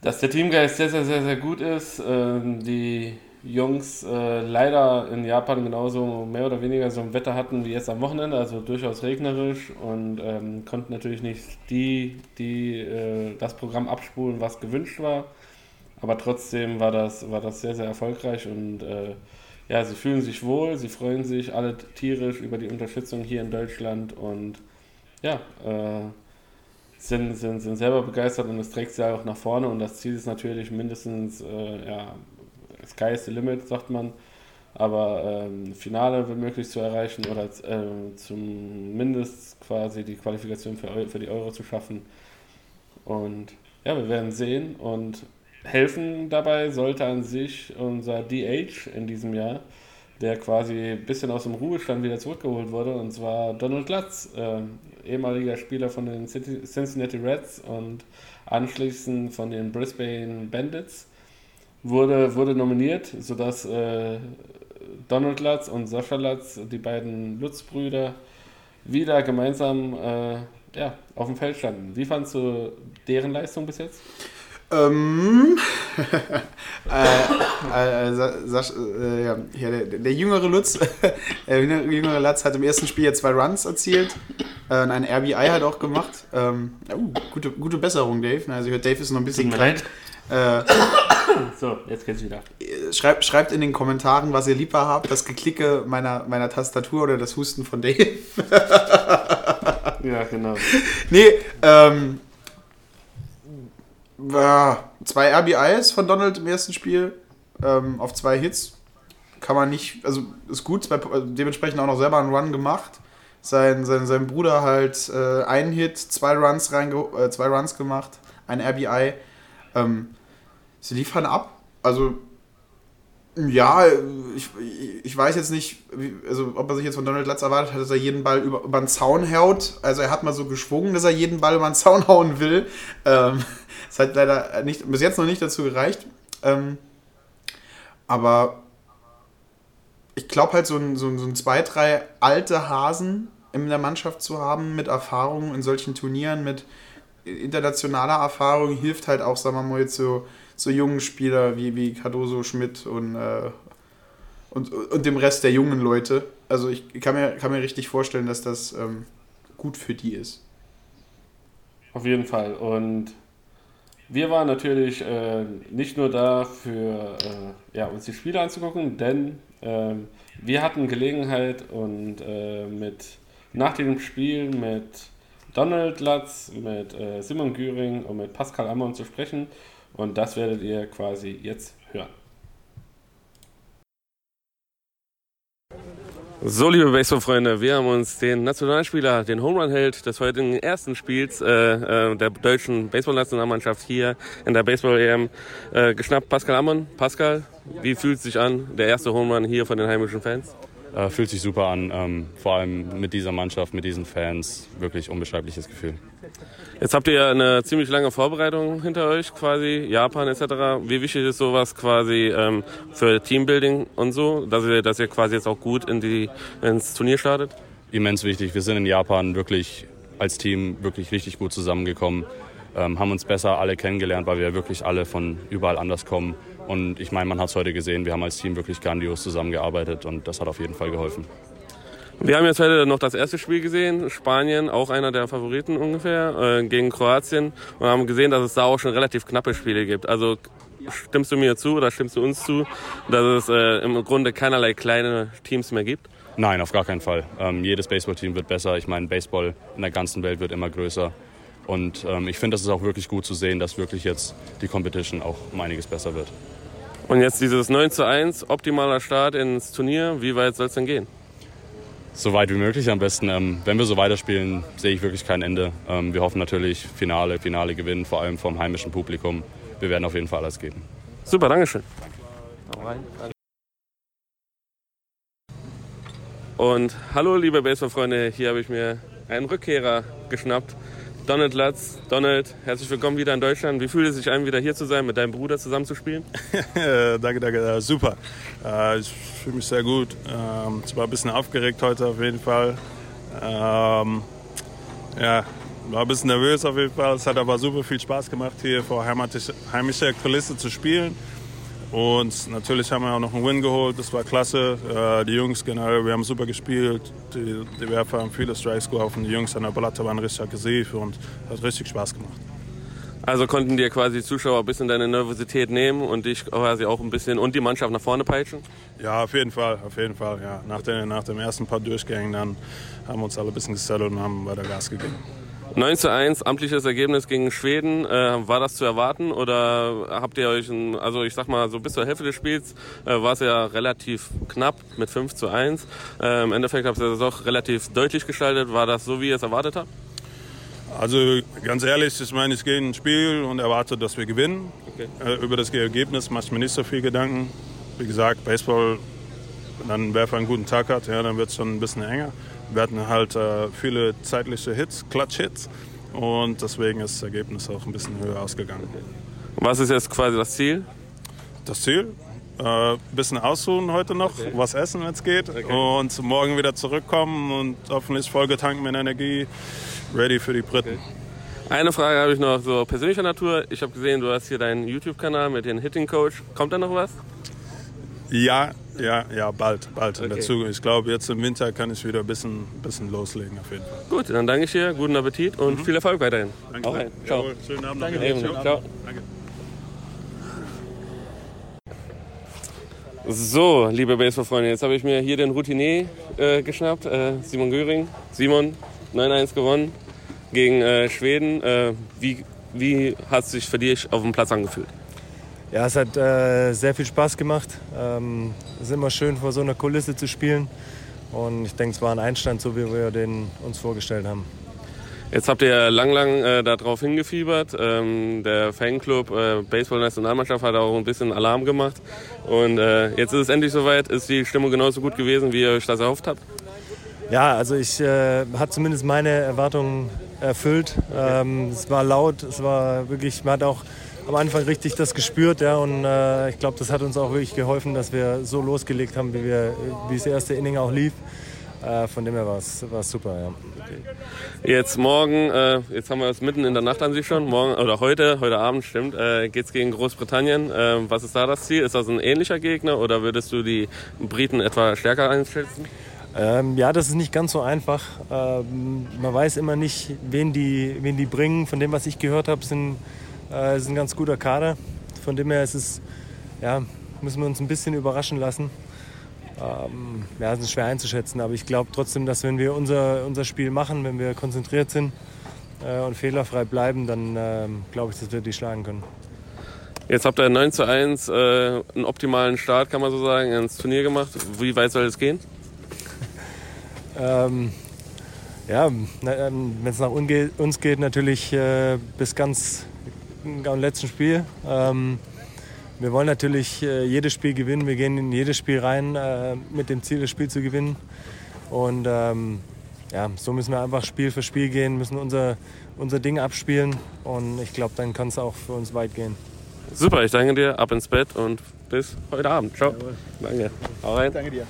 [SPEAKER 3] dass der Teamgeist sehr, sehr, sehr, sehr gut ist. Ähm, die Jungs äh, leider in Japan genauso mehr oder weniger so ein Wetter hatten wie jetzt am Wochenende, also durchaus regnerisch und ähm, konnten natürlich nicht die, die äh, das Programm abspulen, was gewünscht war. Aber trotzdem war das, war das sehr, sehr erfolgreich und äh, ja, sie fühlen sich wohl, sie freuen sich alle tierisch über die Unterstützung hier in Deutschland und ja, äh, sind, sind, sind selber begeistert und es trägt sie auch nach vorne und das Ziel ist natürlich mindestens äh, ja, Sky is the limit, sagt man. Aber ähm, Finale womöglich zu erreichen oder äh, zumindest quasi die Qualifikation für, für die Euro zu schaffen. Und ja, wir werden sehen. Und helfen dabei sollte an sich unser DH in diesem Jahr, der quasi ein bisschen aus dem Ruhestand wieder zurückgeholt wurde. Und zwar Donald Glatz, äh, ehemaliger Spieler von den Cincinnati Reds und anschließend von den Brisbane Bandits wurde, wurde nominiert, sodass äh, Donald Latz und Sascha Latz, die beiden Lutz-Brüder, wieder gemeinsam äh, ja, auf dem Feld standen. Wie fandst du deren Leistung bis jetzt?
[SPEAKER 2] Ähm, äh, äh, Sasch, äh, ja, der, der, jüngere Lutz, der jüngere Latz hat im ersten Spiel ja zwei Runs erzielt äh, und ein RBI hat auch gemacht. Ähm, uh, gute, gute Besserung, Dave. Also Dave ist noch ein bisschen krank. Äh,
[SPEAKER 3] so, jetzt geht's wieder.
[SPEAKER 2] Schreibt, schreibt in den Kommentaren, was ihr lieber habt, das Geklicke meiner, meiner Tastatur oder das Husten von Dave.
[SPEAKER 3] ja, genau.
[SPEAKER 2] Nee, ähm, äh, zwei RBIs von Donald im ersten Spiel ähm, auf zwei Hits. Kann man nicht, also ist gut, zwei, also dementsprechend auch noch selber einen Run gemacht. Sein, sein, sein Bruder halt äh, einen Hit, zwei Runs, reinge äh, zwei Runs gemacht, ein RBI. Ähm, sie liefern ab. Also, ja, ich, ich weiß jetzt nicht, also ob er sich jetzt von Donald Latz erwartet hat, dass er jeden Ball über, über den Zaun haut. Also er hat mal so geschwungen, dass er jeden Ball über den Zaun hauen will. Ähm, das hat leider nicht, bis jetzt noch nicht dazu gereicht. Ähm, aber ich glaube halt, so ein, so, ein, so ein zwei, drei alte Hasen in der Mannschaft zu haben, mit Erfahrung in solchen Turnieren, mit internationaler Erfahrung, hilft halt auch, sagen wir mal, jetzt so so jungen Spieler wie, wie Cardoso, Schmidt und, äh, und, und dem Rest der jungen Leute. Also ich kann mir, kann mir richtig vorstellen, dass das ähm, gut für die ist.
[SPEAKER 3] Auf jeden Fall. Und wir waren natürlich äh, nicht nur da für äh, ja, uns die Spiele anzugucken, denn äh, wir hatten Gelegenheit und äh, mit nach dem Spiel mit Donald Latz, mit äh, Simon Güring und mit Pascal Ammon zu sprechen. Und das werdet ihr quasi jetzt hören. So, liebe Baseball-Freunde, wir haben uns den Nationalspieler, den Home Run-Held des heutigen ersten Spiels äh, äh, der deutschen Baseball-Nationalmannschaft hier in der Baseball-EM äh, geschnappt. Pascal Ammon. Pascal, wie fühlt es sich an, der erste Home Run hier von den heimischen Fans?
[SPEAKER 4] Äh, fühlt sich super an, ähm, vor allem mit dieser Mannschaft, mit diesen Fans, wirklich unbeschreibliches Gefühl.
[SPEAKER 3] Jetzt habt ihr ja eine ziemlich lange Vorbereitung hinter euch, quasi Japan etc. Wie wichtig ist sowas quasi ähm, für Teambuilding und so, dass ihr, dass ihr quasi jetzt auch gut in die, ins Turnier startet?
[SPEAKER 4] Immens wichtig. Wir sind in Japan wirklich als Team wirklich richtig gut zusammengekommen, ähm, haben uns besser alle kennengelernt, weil wir wirklich alle von überall anders kommen. Und ich meine, man hat es heute gesehen, wir haben als Team wirklich grandios zusammengearbeitet und das hat auf jeden Fall geholfen.
[SPEAKER 3] Wir haben jetzt heute noch das erste Spiel gesehen, Spanien, auch einer der Favoriten ungefähr, äh, gegen Kroatien und haben gesehen, dass es da auch schon relativ knappe Spiele gibt. Also stimmst du mir zu oder stimmst du uns zu, dass es äh, im Grunde keinerlei kleine Teams mehr gibt?
[SPEAKER 4] Nein, auf gar keinen Fall. Ähm, jedes Baseballteam wird besser. Ich meine, Baseball in der ganzen Welt wird immer größer. Und ähm, ich finde, das ist auch wirklich gut zu sehen, dass wirklich jetzt die Competition auch um einiges besser wird.
[SPEAKER 3] Und jetzt dieses 9 zu 1, optimaler Start ins Turnier. Wie weit soll es denn gehen?
[SPEAKER 4] so weit wie möglich am besten. Ähm, wenn wir so weiterspielen, sehe ich wirklich kein Ende. Ähm, wir hoffen natürlich Finale, Finale gewinnen, vor allem vom heimischen Publikum. Wir werden auf jeden Fall alles geben.
[SPEAKER 3] Super, Dankeschön. Und hallo liebe Baseballfreunde, hier habe ich mir einen Rückkehrer geschnappt.
[SPEAKER 5] Donald Latz. Donald, herzlich willkommen wieder in Deutschland. Wie fühlt es sich an, wieder hier zu sein, mit deinem Bruder zusammenzuspielen?
[SPEAKER 6] danke, danke, äh, super. Äh, ich fühle mich sehr gut. Ähm, ich war ein bisschen aufgeregt heute auf jeden Fall. Ähm, ja, war ein bisschen nervös auf jeden Fall. Es hat aber super viel Spaß gemacht, hier vor heimischer Kulisse zu spielen. Und natürlich haben wir auch noch einen Win geholt, das war klasse. Äh, die Jungs generell, wir haben super gespielt. Die, die Werfer haben viele Strikes geworfen. Die Jungs an der Platte waren richtig aggressiv und hat richtig Spaß gemacht.
[SPEAKER 5] Also konnten dir quasi die Zuschauer ein bisschen deine Nervosität nehmen und dich quasi auch ein bisschen und die Mannschaft nach vorne peitschen?
[SPEAKER 6] Ja, auf jeden Fall, auf jeden Fall. Ja. Nach, den, nach dem ersten paar Durchgängen dann haben wir uns alle ein bisschen gesettelt und haben weiter Gas gegeben.
[SPEAKER 5] 9 zu 1, amtliches Ergebnis gegen Schweden. Äh, war das zu erwarten oder habt ihr euch, ein, also ich sag mal, so bis zur Hälfte des Spiels äh, war es ja relativ knapp mit 5 zu 1. Äh, Im Endeffekt habt ihr das auch relativ deutlich gestaltet. War das so, wie ihr es erwartet habt?
[SPEAKER 6] Also ganz ehrlich, ich meine, ich gehe in ein Spiel und erwarte, dass wir gewinnen. Okay. Äh, über das Ergebnis mache ich mir nicht so viel Gedanken. Wie gesagt, Baseball, dann wer einen guten Tag hat, ja, dann wird es schon ein bisschen enger. Wir hatten halt äh, viele zeitliche Hits, Clutch-Hits und deswegen ist das Ergebnis auch ein bisschen höher ausgegangen.
[SPEAKER 5] Was ist jetzt quasi das Ziel?
[SPEAKER 6] Das Ziel? Ein äh, bisschen ausruhen heute noch, okay. was essen, wenn es geht okay. und morgen wieder zurückkommen und hoffentlich vollgetankt mit Energie, ready für die Briten.
[SPEAKER 5] Okay. Eine Frage habe ich noch so persönlicher Natur. Ich habe gesehen, du hast hier deinen YouTube-Kanal mit dem Hitting Coach. Kommt da noch was?
[SPEAKER 6] Ja, ja, ja, bald, bald okay. in der Zukunft. Ich glaube, jetzt im Winter kann ich wieder ein bisschen, bisschen loslegen auf jeden Fall.
[SPEAKER 5] Gut, dann danke ich dir, guten Appetit und mhm. viel Erfolg weiterhin.
[SPEAKER 6] Danke. Auch rein. Ciao. Jawohl, schönen Abend.
[SPEAKER 5] Danke. Danke. Ciao. Ciao. Danke. So, liebe Baseball-Freunde, jetzt habe ich mir hier den Routinier äh, geschnappt, äh, Simon Göring. Simon, 9-1 gewonnen gegen äh, Schweden. Äh, wie, wie hat es sich für dich auf dem Platz angefühlt?
[SPEAKER 7] Ja, es hat äh, sehr viel Spaß gemacht. Ähm, es ist immer schön, vor so einer Kulisse zu spielen. Und ich denke, es war ein Einstand, so wie wir den uns vorgestellt haben.
[SPEAKER 5] Jetzt habt ihr lang, lang äh, darauf hingefiebert. Ähm, der Fanclub äh, Baseball-Nationalmannschaft hat auch ein bisschen Alarm gemacht. Und äh, jetzt ist es endlich soweit. Ist die Stimmung genauso gut gewesen, wie ihr euch das erhofft habt?
[SPEAKER 7] Ja, also ich äh, hat zumindest meine Erwartungen erfüllt. Ähm, es war laut, es war wirklich, man hat auch am Anfang richtig das gespürt. Ja, und äh, ich glaube, das hat uns auch wirklich geholfen, dass wir so losgelegt haben, wie, wir, wie das erste Inning auch lief. Äh, von dem her war es super, ja.
[SPEAKER 5] Jetzt morgen, äh, jetzt haben wir es mitten in der Nacht an sich schon, morgen oder heute, heute Abend stimmt, äh, geht es gegen Großbritannien. Äh, was ist da das Ziel? Ist das ein ähnlicher Gegner oder würdest du die Briten etwa stärker einschätzen?
[SPEAKER 7] Ähm, ja, das ist nicht ganz so einfach. Ähm, man weiß immer nicht, wen die, wen die bringen. Von dem, was ich gehört habe, sind äh, es ist ein ganz guter Kader. Von dem her ist es, ja, müssen wir uns ein bisschen überraschen lassen. Ähm, ja, es ist schwer einzuschätzen, aber ich glaube trotzdem, dass wenn wir unser, unser Spiel machen, wenn wir konzentriert sind äh, und fehlerfrei bleiben, dann äh, glaube ich, dass wir die schlagen können.
[SPEAKER 5] Jetzt habt ihr 9 zu 1 äh, einen optimalen Start, kann man so sagen, ins Turnier gemacht. Wie weit soll es gehen?
[SPEAKER 7] ähm, ja, ähm, wenn es nach uns geht, natürlich äh, bis ganz am letzten Spiel. Ähm, wir wollen natürlich äh, jedes Spiel gewinnen. Wir gehen in jedes Spiel rein äh, mit dem Ziel, das Spiel zu gewinnen. Und ähm, ja, so müssen wir einfach Spiel für Spiel gehen, müssen unser, unser Ding abspielen. Und ich glaube, dann kann es auch für uns weit gehen.
[SPEAKER 5] Super, ich danke dir. Ab ins Bett und bis heute Abend. Ciao. Jawohl. Danke.
[SPEAKER 2] Hau rein. Danke dir.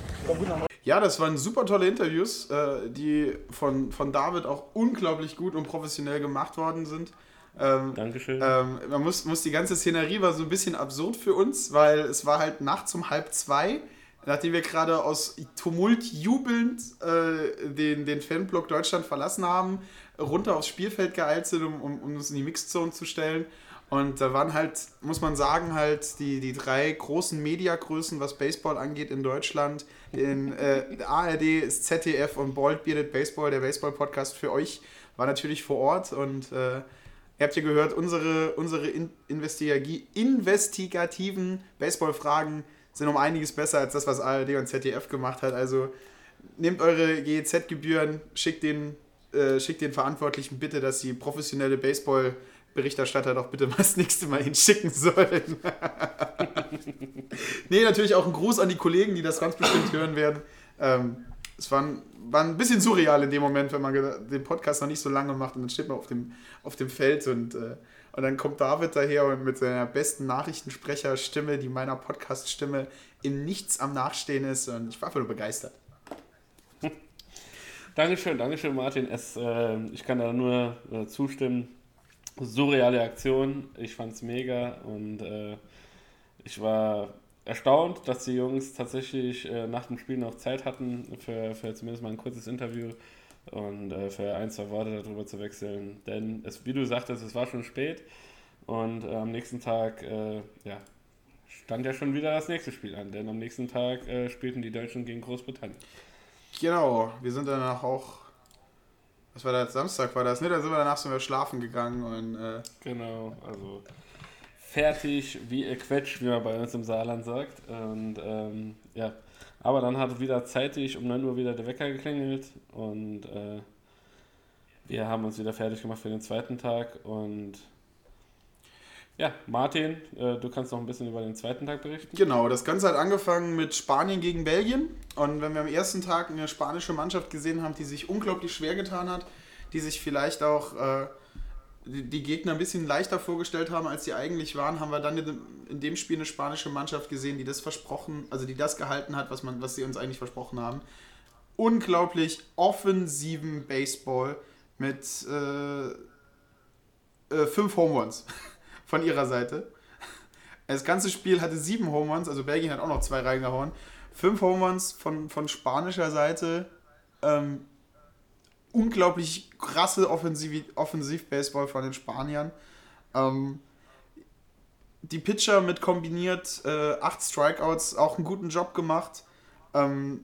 [SPEAKER 2] Ja, das waren super tolle Interviews, äh, die von, von David auch unglaublich gut und professionell gemacht worden sind.
[SPEAKER 5] Ähm, Dankeschön.
[SPEAKER 2] Ähm, man muss, muss die ganze Szenerie war so ein bisschen absurd für uns, weil es war halt nachts um halb zwei, nachdem wir gerade aus Tumult jubelnd äh, den, den Fanblock Deutschland verlassen haben, runter aufs Spielfeld geeilt sind, um, um, um uns in die Mixzone zu stellen. Und da waren halt, muss man sagen, halt die, die drei großen Mediagrößen, was Baseball angeht in Deutschland. In äh, ARD ist ZDF und Bald Bearded Baseball, der Baseball-Podcast für euch, war natürlich vor Ort und äh, Ihr habt ja gehört, unsere, unsere in, investigativen Baseballfragen sind um einiges besser als das, was ARD und ZDF gemacht hat. Also nehmt eure GEZ-Gebühren, schickt den, äh, schickt den Verantwortlichen bitte, dass sie professionelle Baseball-Berichterstatter doch bitte mal das nächste Mal hinschicken sollen. nee, natürlich auch ein Gruß an die Kollegen, die das ganz bestimmt hören werden. Ähm, es war ein, war ein bisschen surreal in dem Moment, wenn man den Podcast noch nicht so lange macht und dann steht man auf dem, auf dem Feld und, äh, und dann kommt David daher und mit seiner besten Nachrichtensprecherstimme, die meiner Podcast-Stimme im Nichts am Nachstehen ist und ich war einfach nur begeistert.
[SPEAKER 3] Dankeschön, Dankeschön, Martin. Es, äh, ich kann da nur äh, zustimmen. Surreale Aktion. Ich fand's mega und äh, ich war erstaunt, dass die Jungs tatsächlich äh, nach dem Spiel noch Zeit hatten für, für zumindest mal ein kurzes Interview und äh, für ein, zwei Worte darüber zu wechseln. Denn es, wie du sagtest, es war schon spät und äh, am nächsten Tag ja, stand ja schon wieder das nächste Spiel an, denn am nächsten Tag spielten die Deutschen gegen Großbritannien.
[SPEAKER 2] Genau, wir sind danach auch. Was war das? Samstag war das, ne? Da sind wir danach sind wir schlafen gegangen und. Äh
[SPEAKER 3] genau, also fertig wie ihr Quetsch, wie man bei uns im Saarland sagt. Und ähm, ja, aber dann hat wieder zeitig um 9 Uhr wieder der Wecker geklingelt und äh, wir haben uns wieder fertig gemacht für den zweiten Tag und ja, Martin, äh, du kannst noch ein bisschen über den zweiten Tag berichten.
[SPEAKER 2] Genau, das Ganze hat angefangen mit Spanien gegen Belgien. Und wenn wir am ersten Tag eine spanische Mannschaft gesehen haben, die sich unglaublich schwer getan hat, die sich vielleicht auch äh, die Gegner ein bisschen leichter vorgestellt haben, als sie eigentlich waren, haben wir dann in dem Spiel eine spanische Mannschaft gesehen, die das versprochen, also die das gehalten hat, was, man, was sie uns eigentlich versprochen haben. Unglaublich offensiven Baseball mit äh, äh, fünf Home Runs. von ihrer Seite. Das ganze Spiel hatte sieben Home Runs, also Belgien hat auch noch zwei reingehauen. Fünf Home Runs von, von spanischer Seite. Ähm, unglaublich krasse Offensiv Offensiv-Baseball von den Spaniern. Ähm, die Pitcher mit kombiniert äh, acht Strikeouts auch einen guten Job gemacht. Ähm,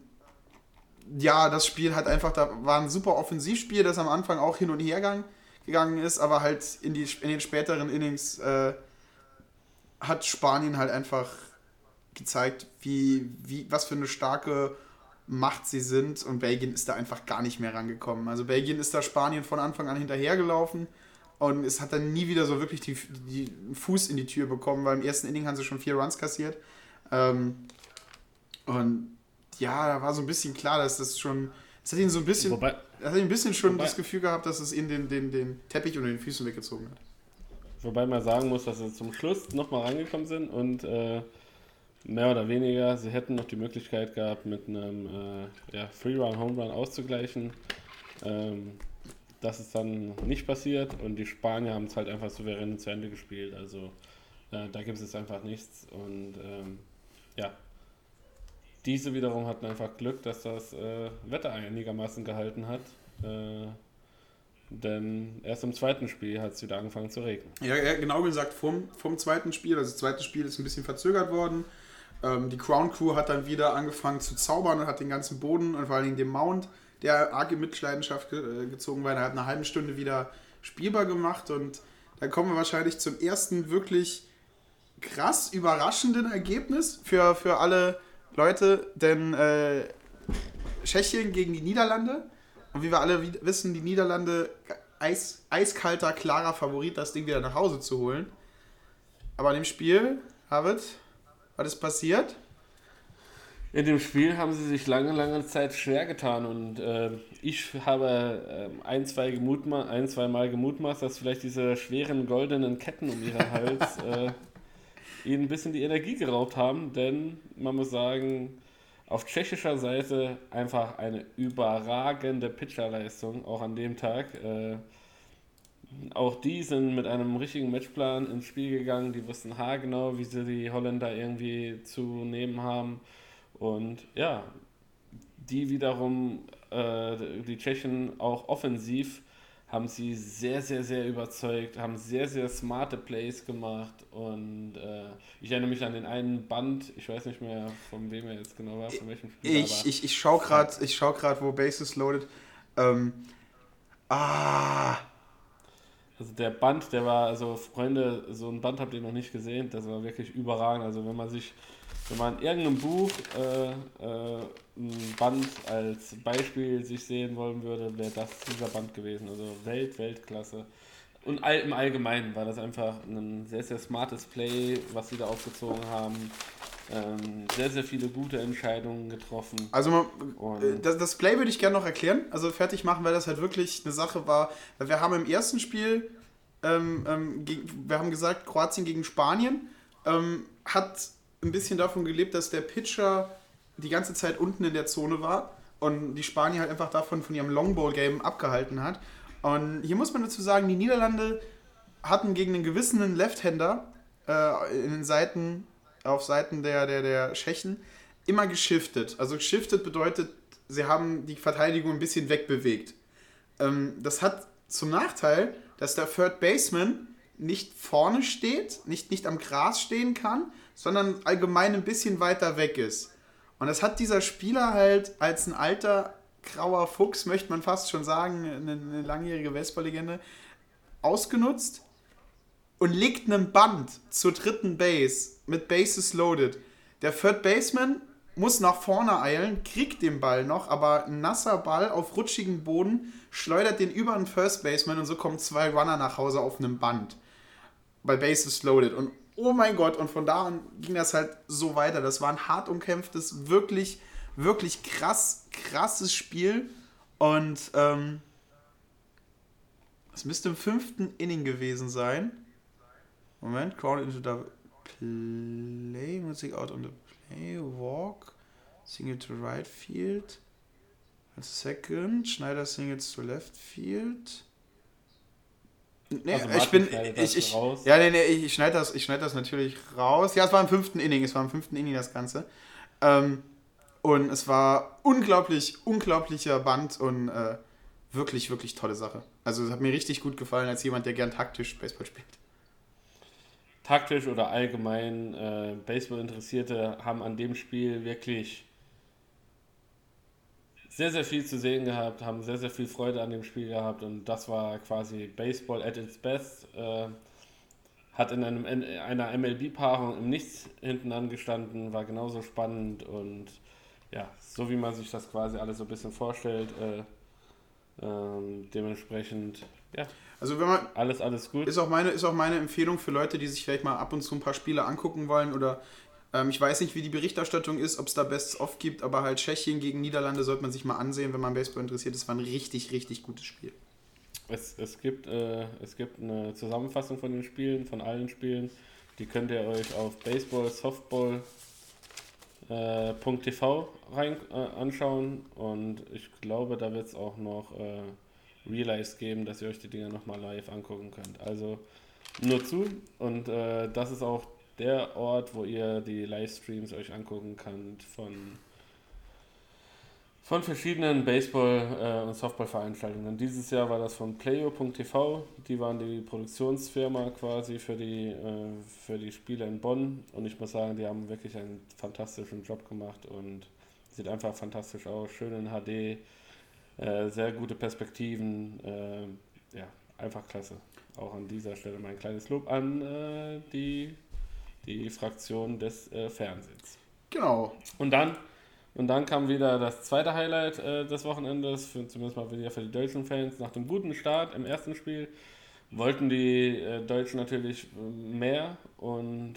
[SPEAKER 2] ja, das Spiel hat einfach, da war ein super Offensivspiel, das am Anfang auch hin und her ging gegangen ist, aber halt in, die, in den späteren Innings äh, hat Spanien halt einfach gezeigt, wie, wie, was für eine starke Macht sie sind und Belgien ist da einfach gar nicht mehr rangekommen. Also Belgien ist da Spanien von Anfang an hinterhergelaufen und es hat dann nie wieder so wirklich die, die Fuß in die Tür bekommen, weil im ersten Inning haben sie schon vier Runs kassiert. Ähm, und ja, da war so ein bisschen klar, dass das schon es hat ihn so ein bisschen, Wobei, hat ihn ein bisschen schon wobei, das Gefühl gehabt, dass es ihn den, den, den Teppich unter den Füßen weggezogen hat.
[SPEAKER 3] Wobei man sagen muss, dass sie zum Schluss nochmal rangekommen sind und äh, mehr oder weniger, sie hätten noch die Möglichkeit gehabt, mit einem äh, ja, Free-Run-Home-Run auszugleichen. Ähm, das ist dann nicht passiert und die Spanier haben es halt einfach souverän zu Ende gespielt. Also äh, da gibt es jetzt einfach nichts und ähm, ja, diese wiederum hatten einfach Glück, dass das äh, Wetter einigermaßen gehalten hat. Äh, denn erst im zweiten Spiel hat es wieder angefangen zu regnen.
[SPEAKER 2] Ja, ja, genau gesagt, vom, vom zweiten Spiel. Also das zweite Spiel ist ein bisschen verzögert worden. Ähm, die Crown Crew hat dann wieder angefangen zu zaubern und hat den ganzen Boden und vor allen Dingen den Mount, der arg in Mitleidenschaft ge äh, gezogen war, der hat eine halbe Stunde wieder spielbar gemacht. Und dann kommen wir wahrscheinlich zum ersten wirklich krass überraschenden Ergebnis für, für alle Leute, denn äh, Tschechien gegen die Niederlande. Und wie wir alle wissen, die Niederlande eis, eiskalter, klarer Favorit, das Ding wieder nach Hause zu holen. Aber in dem Spiel, David, was ist passiert?
[SPEAKER 3] In dem Spiel haben sie sich lange, lange Zeit schwer getan und äh, ich habe äh, ein, zwei gemutma ein, zwei Mal gemutmaßt, dass vielleicht diese schweren goldenen Ketten um ihren Hals äh, ihnen ein bisschen die Energie geraubt haben, denn man muss sagen, auf tschechischer Seite einfach eine überragende Pitcherleistung, auch an dem Tag. Äh, auch die sind mit einem richtigen Matchplan ins Spiel gegangen. Die wussten haargenau, wie sie die Holländer irgendwie zu nehmen haben. Und ja, die wiederum, äh, die Tschechen auch offensiv haben sie sehr, sehr, sehr überzeugt, haben sehr, sehr smarte Plays gemacht und äh, ich erinnere mich an den einen Band, ich weiß nicht mehr, von wem er jetzt genau war, von welchem
[SPEAKER 2] Spiel. Ich, ich, ich schaue gerade, schau wo Bases loaded. Ähm, ah.
[SPEAKER 3] Also der Band, der war, also Freunde, so ein Band habt ihr noch nicht gesehen, das war wirklich überragend. Also wenn man sich wenn man in irgendeinem Buch äh, äh, ein Band als Beispiel sich sehen wollen würde, wäre das dieser Band gewesen. Also Welt, Weltklasse. Und all, im Allgemeinen war das einfach ein sehr, sehr smartes Play, was sie da aufgezogen haben. Ähm, sehr, sehr viele gute Entscheidungen getroffen.
[SPEAKER 2] Also man, äh, das, das, Play würde ich gerne noch erklären, also fertig machen, weil das halt wirklich eine Sache war. Wir haben im ersten Spiel, ähm, ähm, wir haben gesagt, Kroatien gegen Spanien ähm, hat ein bisschen davon gelebt, dass der Pitcher die ganze Zeit unten in der Zone war und die Spanier halt einfach davon von ihrem Longball-Game abgehalten hat. Und hier muss man dazu sagen, die Niederlande hatten gegen einen gewissen Left-Hander äh, in den Seiten, auf Seiten der, der, der Tschechen immer geschiftet. Also geschiftet bedeutet, sie haben die Verteidigung ein bisschen wegbewegt. Ähm, das hat zum Nachteil, dass der Third Baseman nicht vorne steht, nicht, nicht am Gras stehen kann, sondern allgemein ein bisschen weiter weg ist. Und das hat dieser Spieler halt als ein alter grauer Fuchs, möchte man fast schon sagen, eine, eine langjährige Vespa-Legende, ausgenutzt und legt einen Band zur dritten Base mit Bases loaded. Der Third Baseman muss nach vorne eilen, kriegt den Ball noch, aber ein nasser Ball auf rutschigem Boden schleudert den über einen First Baseman und so kommen zwei Runner nach Hause auf einem Band. Bei Bases loaded. Und oh mein Gott, und von da an ging das halt so weiter. Das war ein hart umkämpftes, wirklich, wirklich krass, krasses Spiel. Und ähm, es müsste im fünften Inning gewesen sein. Moment, crawl into the play, music out on the play, walk, single to right field. A second, Schneider singles to left field. Nee, also ich bin. Ich, ich, ja, nee, nee, ich schneide das, schneid das natürlich raus. Ja, es war im fünften Inning, es war im fünften Inning das Ganze. Ähm, und es war unglaublich, unglaublicher Band und äh, wirklich, wirklich tolle Sache. Also es hat mir richtig gut gefallen als jemand, der gern taktisch Baseball spielt.
[SPEAKER 3] Taktisch oder allgemein äh, Baseball-Interessierte haben an dem Spiel wirklich sehr, sehr viel zu sehen gehabt, haben sehr, sehr viel Freude an dem Spiel gehabt und das war quasi Baseball at its best. Äh, hat in einem, in einer MLB-Paarung im Nichts hinten angestanden, war genauso spannend und ja, so wie man sich das quasi alles so ein bisschen vorstellt, äh, ähm, dementsprechend, ja.
[SPEAKER 2] Also wenn man
[SPEAKER 3] alles, alles gut.
[SPEAKER 2] Ist auch, meine, ist auch meine Empfehlung für Leute, die sich vielleicht mal ab und zu ein paar Spiele angucken wollen oder ähm, ich weiß nicht, wie die Berichterstattung ist, ob es da Bests of gibt, aber halt Tschechien gegen Niederlande sollte man sich mal ansehen, wenn man Baseball interessiert. Das war ein richtig, richtig gutes Spiel.
[SPEAKER 3] Es, es, gibt, äh, es gibt eine Zusammenfassung von den Spielen, von allen Spielen. Die könnt ihr euch auf baseballsoftball.tv äh, rein äh, anschauen und ich glaube, da wird es auch noch äh, Relays geben, dass ihr euch die Dinger nochmal live angucken könnt. Also nur zu. Und äh, das ist auch der Ort, wo ihr die Livestreams euch angucken könnt von, von verschiedenen Baseball- äh, und Softball-Veranstaltungen. Dieses Jahr war das von Playo.tv, die waren die Produktionsfirma quasi für die, äh, für die Spiele in Bonn. Und ich muss sagen, die haben wirklich einen fantastischen Job gemacht und sieht einfach fantastisch aus, schön in HD, äh, sehr gute Perspektiven, äh, ja, einfach klasse. Auch an dieser Stelle mein kleines Lob an äh, die die Fraktion des äh, Fernsehens.
[SPEAKER 2] Genau.
[SPEAKER 3] Und dann, und dann kam wieder das zweite Highlight äh, des Wochenendes, für, zumindest mal wieder für die deutschen Fans. Nach dem guten Start im ersten Spiel wollten die Deutschen natürlich mehr und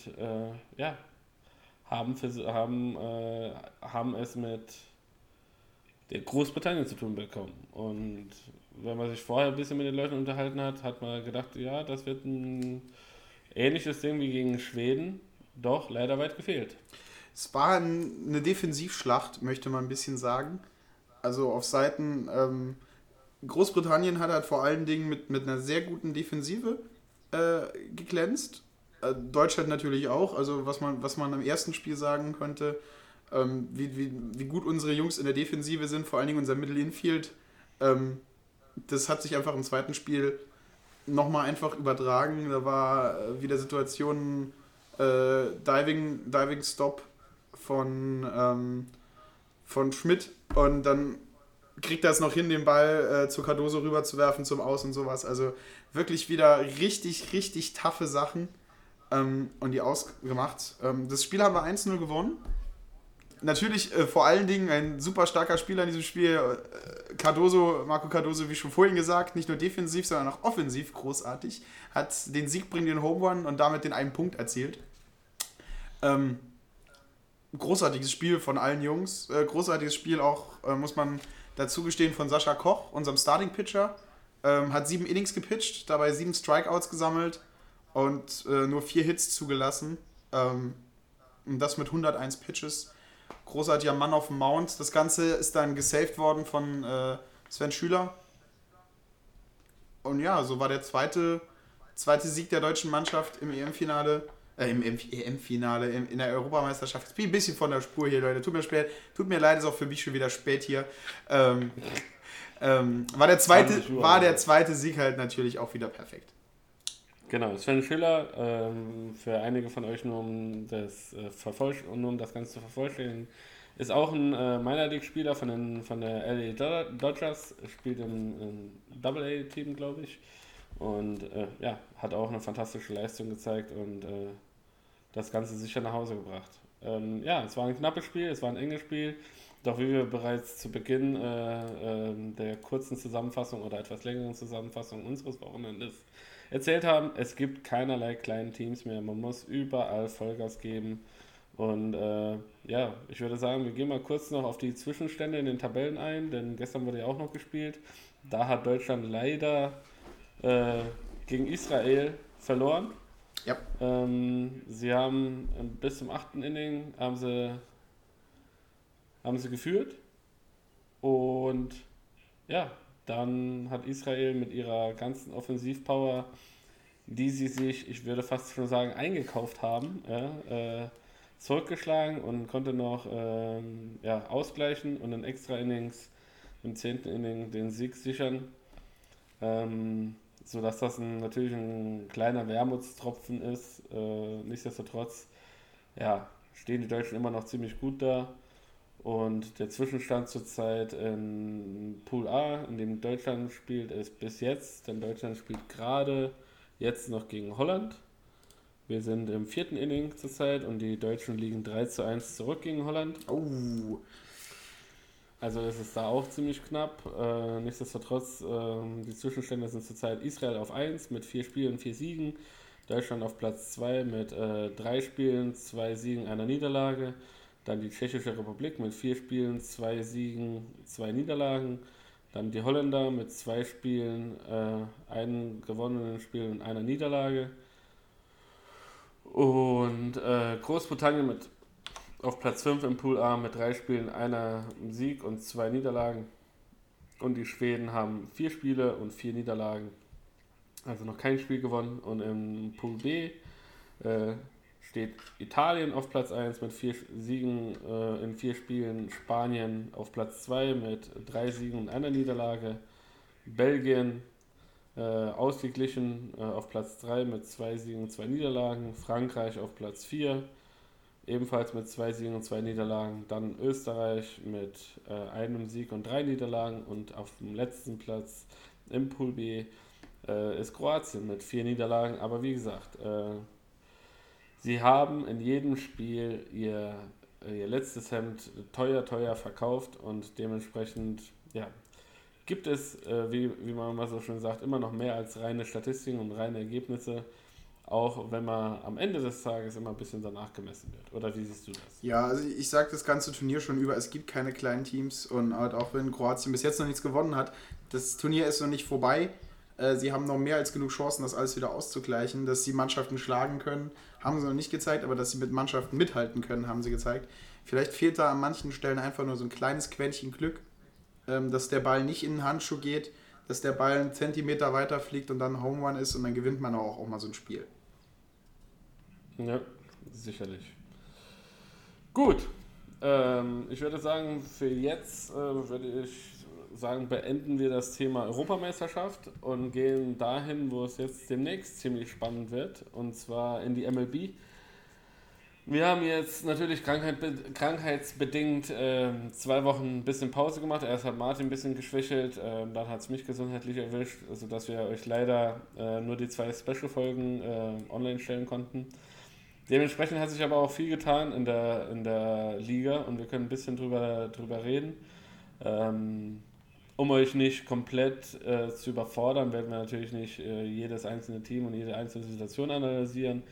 [SPEAKER 3] ja, haben, für, haben, haben es mit der Großbritannien zu tun bekommen. Und wenn man sich vorher ein bisschen mit den Leuten unterhalten hat, hat man gedacht, ja, das wird ein Ähnliches Ding wie gegen Schweden, doch leider weit gefehlt.
[SPEAKER 2] Es war eine Defensivschlacht, möchte man ein bisschen sagen. Also auf Seiten ähm, Großbritannien hat halt vor allen Dingen mit, mit einer sehr guten Defensive äh, geglänzt. Äh, Deutschland natürlich auch. Also was man, was man im ersten Spiel sagen könnte, ähm, wie, wie, wie gut unsere Jungs in der Defensive sind, vor allen Dingen unser Middle Infield. Ähm, das hat sich einfach im zweiten Spiel nochmal einfach übertragen. Da war äh, wieder Situationen äh, Diving, Diving Stop von, ähm, von Schmidt und dann kriegt er es noch hin, den Ball äh, zu Cardoso rüber zu werfen zum Aus und sowas. Also wirklich wieder richtig, richtig taffe Sachen ähm, und die ausgemacht. Ähm, das Spiel haben wir 1-0 gewonnen natürlich äh, vor allen Dingen ein super starker Spieler in diesem Spiel. Äh, Cardoso, Marco Cardoso, wie schon vorhin gesagt, nicht nur defensiv, sondern auch offensiv großartig. Hat den siegbringenden Home Run und damit den einen Punkt erzielt. Ähm, großartiges Spiel von allen Jungs. Äh, großartiges Spiel auch, äh, muss man dazu gestehen, von Sascha Koch, unserem Starting-Pitcher. Ähm, hat sieben Innings gepitcht, dabei sieben Strikeouts gesammelt und äh, nur vier Hits zugelassen. Ähm, und das mit 101 Pitches. Großartiger Mann auf dem Mount. Das Ganze ist dann gesaved worden von äh, Sven Schüler. Und ja, so war der zweite, zweite Sieg der deutschen Mannschaft im EM-Finale. Äh, im EM-Finale, in der Europameisterschaft. Ich bin ein bisschen von der Spur hier, Leute. Tut mir, spät, tut mir leid, ist auch für mich schon wieder spät hier. Ähm, ähm, war, der zweite, war der zweite Sieg halt natürlich auch wieder perfekt.
[SPEAKER 3] Genau, Sven Schiller, ähm, für einige von euch nur um das, äh, um, um das Ganze zu vervollständigen, ist auch ein äh, Minor League-Spieler von, den, von der LA Dodgers, spielt im, im Double-A-Team, glaube ich. Und äh, ja, hat auch eine fantastische Leistung gezeigt und äh, das Ganze sicher nach Hause gebracht. Ähm, ja, es war ein knappes Spiel, es war ein enges Spiel. Doch wie wir bereits zu Beginn äh, äh, der kurzen Zusammenfassung oder etwas längeren Zusammenfassung unseres Wochenendes erzählt haben, es gibt keinerlei kleinen Teams mehr. Man muss überall Vollgas geben. Und äh, ja, ich würde sagen, wir gehen mal kurz noch auf die Zwischenstände in den Tabellen ein, denn gestern wurde ja auch noch gespielt. Da hat Deutschland leider äh, gegen Israel verloren.
[SPEAKER 2] Ja.
[SPEAKER 3] Ähm, sie haben bis zum achten Inning haben sie, haben sie geführt. Und ja, dann hat Israel mit ihrer ganzen Offensivpower, die sie sich, ich würde fast schon sagen, eingekauft haben, ja, äh, zurückgeschlagen und konnte noch ähm, ja, ausgleichen und in extra Innings im zehnten Inning den Sieg sichern. Ähm, sodass das ein, natürlich ein kleiner Wermutstropfen ist. Äh, nichtsdestotrotz ja, stehen die Deutschen immer noch ziemlich gut da. Und der Zwischenstand zurzeit in Pool A, in dem Deutschland spielt, ist bis jetzt, denn Deutschland spielt gerade jetzt noch gegen Holland. Wir sind im vierten Inning zurzeit und die Deutschen liegen 3 zu 1 zurück gegen Holland.
[SPEAKER 2] Oh.
[SPEAKER 3] Also es ist da auch ziemlich knapp. Äh, nichtsdestotrotz, äh, die Zwischenstände sind zurzeit Israel auf 1 mit 4 Spielen, 4 Siegen. Deutschland auf Platz 2 mit 3 äh, Spielen, 2 Siegen, einer Niederlage. Dann die Tschechische Republik mit vier Spielen, zwei Siegen, zwei Niederlagen. Dann die Holländer mit zwei Spielen, äh, einem gewonnenen Spiel und einer Niederlage. Und äh, Großbritannien mit auf Platz 5 im Pool A mit drei Spielen, einer Sieg und zwei Niederlagen. Und die Schweden haben vier Spiele und vier Niederlagen. Also noch kein Spiel gewonnen. Und im Pool B äh, steht Italien auf Platz 1 mit vier Siegen äh, in vier Spielen, Spanien auf Platz 2 mit drei Siegen und einer Niederlage, Belgien äh, ausgeglichen äh, auf Platz 3 mit zwei Siegen und zwei Niederlagen, Frankreich auf Platz 4 ebenfalls mit zwei Siegen und zwei Niederlagen, dann Österreich mit äh, einem Sieg und drei Niederlagen. Und auf dem letzten Platz im Pool B äh, ist Kroatien mit vier Niederlagen, aber wie gesagt, äh, Sie haben in jedem Spiel ihr, ihr letztes Hemd teuer, teuer verkauft und dementsprechend, ja, gibt es, äh, wie, wie man mal so schön sagt, immer noch mehr als reine Statistiken und reine Ergebnisse, auch wenn man am Ende des Tages immer ein bisschen danach gemessen wird. Oder wie siehst du das?
[SPEAKER 2] Ja, also ich sage das ganze Turnier schon über, es gibt keine kleinen Teams und halt auch wenn Kroatien bis jetzt noch nichts gewonnen hat, das Turnier ist noch nicht vorbei. Äh, sie haben noch mehr als genug Chancen, das alles wieder auszugleichen, dass sie Mannschaften schlagen können. Haben sie noch nicht gezeigt, aber dass sie mit Mannschaften mithalten können, haben sie gezeigt. Vielleicht fehlt da an manchen Stellen einfach nur so ein kleines Quäntchen Glück, ähm, dass der Ball nicht in den Handschuh geht, dass der Ball einen Zentimeter weiter fliegt und dann Home Run ist und dann gewinnt man auch, auch mal so ein Spiel.
[SPEAKER 3] Ja, sicherlich. Gut. Ähm, ich würde sagen, für jetzt äh, würde ich sagen, beenden wir das Thema Europameisterschaft und gehen dahin, wo es jetzt demnächst ziemlich spannend wird, und zwar in die MLB. Wir haben jetzt natürlich Krankheit, krankheitsbedingt äh, zwei Wochen ein bisschen Pause gemacht. Erst hat Martin ein bisschen geschwächelt, äh, dann hat es mich gesundheitlich erwischt, sodass wir euch leider äh, nur die zwei Special-Folgen äh, online stellen konnten. Dementsprechend hat sich aber auch viel getan in der, in der Liga und wir können ein bisschen drüber, drüber reden. Ähm, um euch nicht komplett äh, zu überfordern, werden wir natürlich nicht äh, jedes einzelne Team und jede einzelne Situation analysieren.